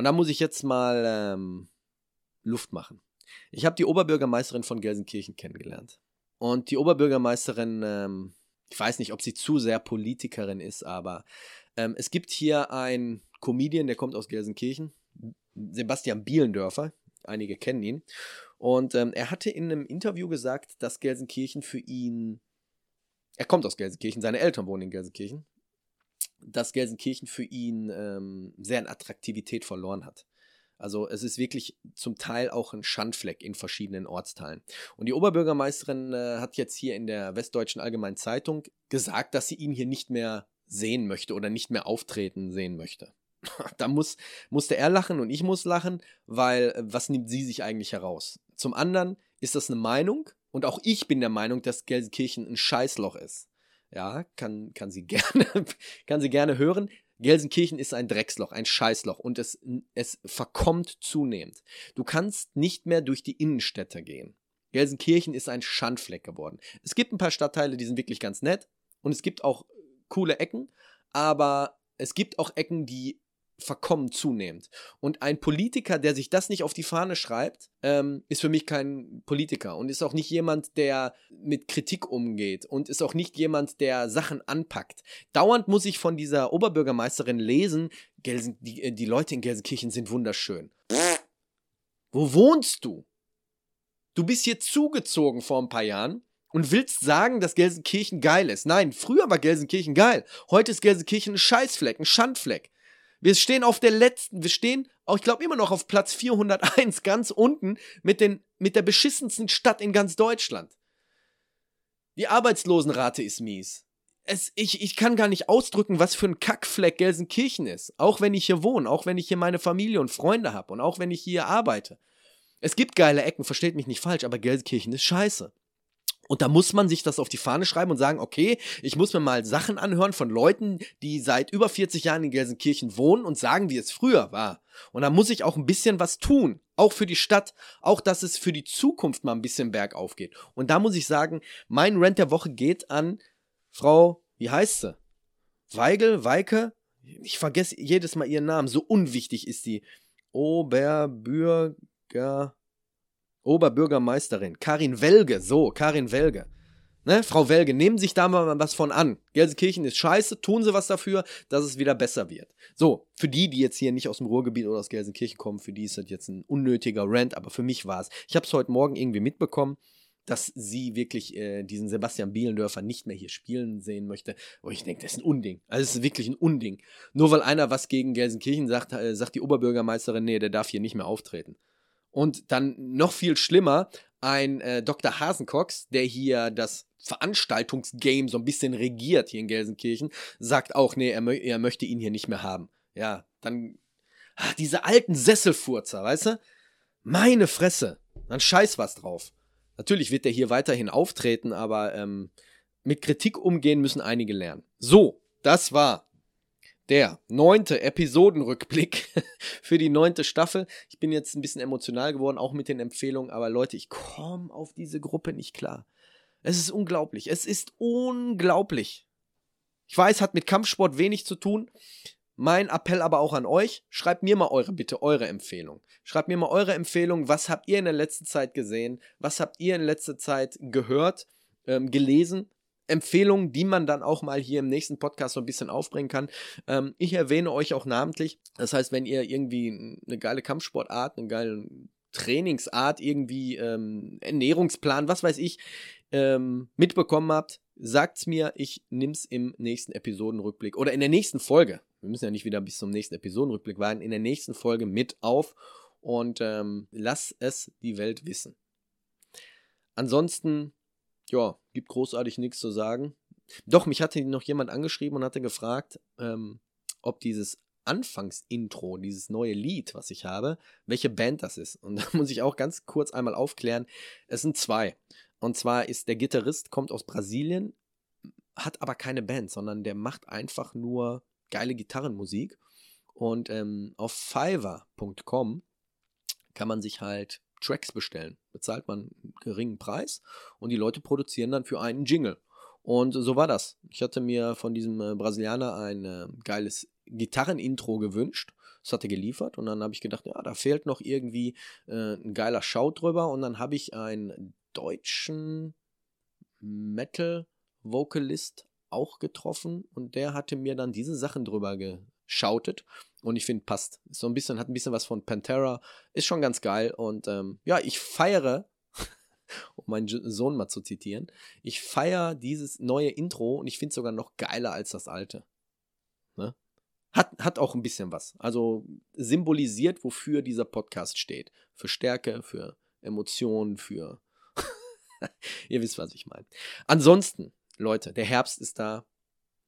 Und da muss ich jetzt mal ähm, Luft machen. Ich habe die Oberbürgermeisterin von Gelsenkirchen kennengelernt. Und die Oberbürgermeisterin, ähm, ich weiß nicht, ob sie zu sehr Politikerin ist, aber ähm, es gibt hier einen Comedian, der kommt aus Gelsenkirchen, Sebastian Bielendörfer. Einige kennen ihn. Und ähm, er hatte in einem Interview gesagt, dass Gelsenkirchen für ihn, er kommt aus Gelsenkirchen, seine Eltern wohnen in Gelsenkirchen dass Gelsenkirchen für ihn ähm, sehr an Attraktivität verloren hat. Also es ist wirklich zum Teil auch ein Schandfleck in verschiedenen Ortsteilen. Und die Oberbürgermeisterin äh, hat jetzt hier in der Westdeutschen Allgemeinen Zeitung gesagt, dass sie ihn hier nicht mehr sehen möchte oder nicht mehr auftreten sehen möchte. [LAUGHS] da muss, musste er lachen und ich muss lachen, weil äh, was nimmt sie sich eigentlich heraus? Zum anderen ist das eine Meinung und auch ich bin der Meinung, dass Gelsenkirchen ein Scheißloch ist. Ja, kann, kann, sie [LAUGHS] gerne, kann sie gerne hören. Gelsenkirchen ist ein Drecksloch, ein Scheißloch und es, es verkommt zunehmend. Du kannst nicht mehr durch die Innenstädte gehen. Gelsenkirchen ist ein Schandfleck geworden. Es gibt ein paar Stadtteile, die sind wirklich ganz nett und es gibt auch coole Ecken, aber es gibt auch Ecken, die verkommen zunehmend. Und ein Politiker, der sich das nicht auf die Fahne schreibt, ähm, ist für mich kein Politiker und ist auch nicht jemand, der mit Kritik umgeht und ist auch nicht jemand, der Sachen anpackt. Dauernd muss ich von dieser Oberbürgermeisterin lesen, Gelsen, die, äh, die Leute in Gelsenkirchen sind wunderschön. Wo wohnst du? Du bist hier zugezogen vor ein paar Jahren und willst sagen, dass Gelsenkirchen geil ist. Nein, früher war Gelsenkirchen geil. Heute ist Gelsenkirchen ein Scheißfleck, ein Schandfleck. Wir stehen auf der letzten, wir stehen, ich glaube immer noch auf Platz 401 [LAUGHS] ganz unten mit, den, mit der beschissensten Stadt in ganz Deutschland. Die Arbeitslosenrate ist mies. Es, ich, ich kann gar nicht ausdrücken, was für ein Kackfleck Gelsenkirchen ist. Auch wenn ich hier wohne, auch wenn ich hier meine Familie und Freunde habe und auch wenn ich hier arbeite. Es gibt geile Ecken, versteht mich nicht falsch, aber Gelsenkirchen ist scheiße. Und da muss man sich das auf die Fahne schreiben und sagen, okay, ich muss mir mal Sachen anhören von Leuten, die seit über 40 Jahren in Gelsenkirchen wohnen und sagen, wie es früher war. Und da muss ich auch ein bisschen was tun, auch für die Stadt, auch dass es für die Zukunft mal ein bisschen bergauf geht. Und da muss ich sagen, mein Rent der Woche geht an Frau, wie heißt sie? Weigel, Weike? Ich vergesse jedes Mal ihren Namen, so unwichtig ist die. Oberbürger Oberbürgermeisterin, Karin Welge, so, Karin Welge. Ne, Frau Welge, nehmen sich da mal was von an. Gelsenkirchen ist scheiße, tun sie was dafür, dass es wieder besser wird. So, für die, die jetzt hier nicht aus dem Ruhrgebiet oder aus Gelsenkirchen kommen, für die ist das jetzt ein unnötiger Rant, aber für mich war es. Ich habe es heute Morgen irgendwie mitbekommen, dass sie wirklich äh, diesen Sebastian Bielendörfer nicht mehr hier spielen sehen möchte. Und ich denke, das ist ein Unding. Also es ist wirklich ein Unding. Nur weil einer was gegen Gelsenkirchen sagt, äh, sagt die Oberbürgermeisterin, nee, der darf hier nicht mehr auftreten. Und dann noch viel schlimmer, ein äh, Dr. Hasencox, der hier das Veranstaltungsgame so ein bisschen regiert hier in Gelsenkirchen, sagt auch, nee, er, mö er möchte ihn hier nicht mehr haben. Ja, dann ach, diese alten Sesselfurzer, weißt du? Meine Fresse, dann scheiß was drauf. Natürlich wird er hier weiterhin auftreten, aber ähm, mit Kritik umgehen müssen einige lernen. So, das war der neunte Episodenrückblick [LAUGHS] für die neunte Staffel. Ich bin jetzt ein bisschen emotional geworden, auch mit den Empfehlungen, aber Leute, ich komme auf diese Gruppe nicht klar. Es ist unglaublich. Es ist unglaublich. Ich weiß, hat mit Kampfsport wenig zu tun. Mein Appell aber auch an euch, schreibt mir mal eure, bitte eure Empfehlung. Schreibt mir mal eure Empfehlung, was habt ihr in der letzten Zeit gesehen, was habt ihr in letzter Zeit gehört, ähm, gelesen, Empfehlungen, die man dann auch mal hier im nächsten Podcast so ein bisschen aufbringen kann. Ähm, ich erwähne euch auch namentlich. Das heißt, wenn ihr irgendwie eine geile Kampfsportart, eine geile Trainingsart, irgendwie ähm, Ernährungsplan, was weiß ich, ähm, mitbekommen habt, sagt's mir, ich nimm's im nächsten Episodenrückblick oder in der nächsten Folge. Wir müssen ja nicht wieder bis zum nächsten Episodenrückblick warten, in der nächsten Folge mit auf und ähm, lass es die Welt wissen. Ansonsten ja, gibt großartig nichts zu sagen. Doch, mich hatte noch jemand angeschrieben und hatte gefragt, ähm, ob dieses Anfangsintro, dieses neue Lied, was ich habe, welche Band das ist. Und [LAUGHS] da muss ich auch ganz kurz einmal aufklären. Es sind zwei. Und zwar ist der Gitarrist, kommt aus Brasilien, hat aber keine Band, sondern der macht einfach nur geile Gitarrenmusik. Und ähm, auf fiverr.com kann man sich halt Tracks bestellen. Bezahlt man einen geringen Preis und die Leute produzieren dann für einen Jingle. Und so war das. Ich hatte mir von diesem äh, Brasilianer ein äh, geiles Gitarrenintro gewünscht. Das hat er geliefert und dann habe ich gedacht, ja, da fehlt noch irgendwie äh, ein geiler Schau drüber und dann habe ich einen deutschen Metal-Vocalist auch getroffen und der hatte mir dann diese Sachen drüber geschautet und ich finde, passt. so ein bisschen, hat ein bisschen was von Pantera. Ist schon ganz geil. Und ähm, ja, ich feiere, [LAUGHS] um meinen Sohn mal zu zitieren, ich feiere dieses neue Intro und ich finde es sogar noch geiler als das alte. Ne? Hat, hat auch ein bisschen was. Also symbolisiert, wofür dieser Podcast steht. Für Stärke, für Emotionen, für. [LAUGHS] Ihr wisst, was ich meine. Ansonsten, Leute, der Herbst ist da.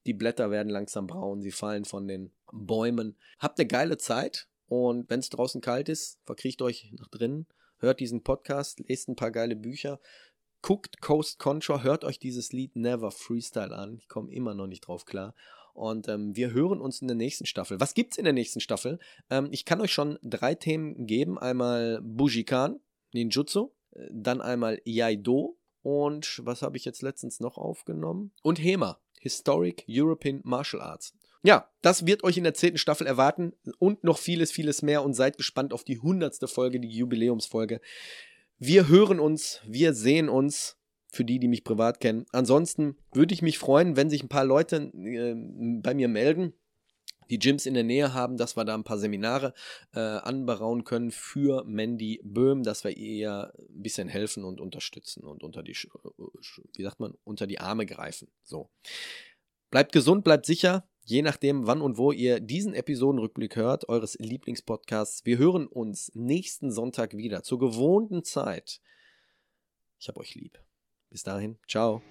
Die Blätter werden langsam braun, sie fallen von den Bäumen. Habt eine geile Zeit und wenn es draußen kalt ist, verkriecht euch nach drinnen, hört diesen Podcast, lest ein paar geile Bücher, guckt Coast Contra, hört euch dieses Lied Never Freestyle an. Ich komme immer noch nicht drauf klar. Und ähm, wir hören uns in der nächsten Staffel. Was gibt's in der nächsten Staffel? Ähm, ich kann euch schon drei Themen geben. Einmal Bujikan, Ninjutsu, äh, dann einmal Yaido und was habe ich jetzt letztens noch aufgenommen? Und Hema. Historic European Martial Arts. Ja, das wird euch in der zehnten Staffel erwarten und noch vieles, vieles mehr und seid gespannt auf die hundertste Folge, die Jubiläumsfolge. Wir hören uns, wir sehen uns, für die, die mich privat kennen. Ansonsten würde ich mich freuen, wenn sich ein paar Leute äh, bei mir melden, die Gyms in der Nähe haben, dass wir da ein paar Seminare äh, anberauen können für Mandy Böhm, dass wir ihr ein bisschen helfen und unterstützen und unter die, wie sagt man, unter die Arme greifen. So. Bleibt gesund, bleibt sicher. Je nachdem, wann und wo ihr diesen Episodenrückblick hört, eures Lieblingspodcasts. Wir hören uns nächsten Sonntag wieder zur gewohnten Zeit. Ich hab euch lieb. Bis dahin, ciao.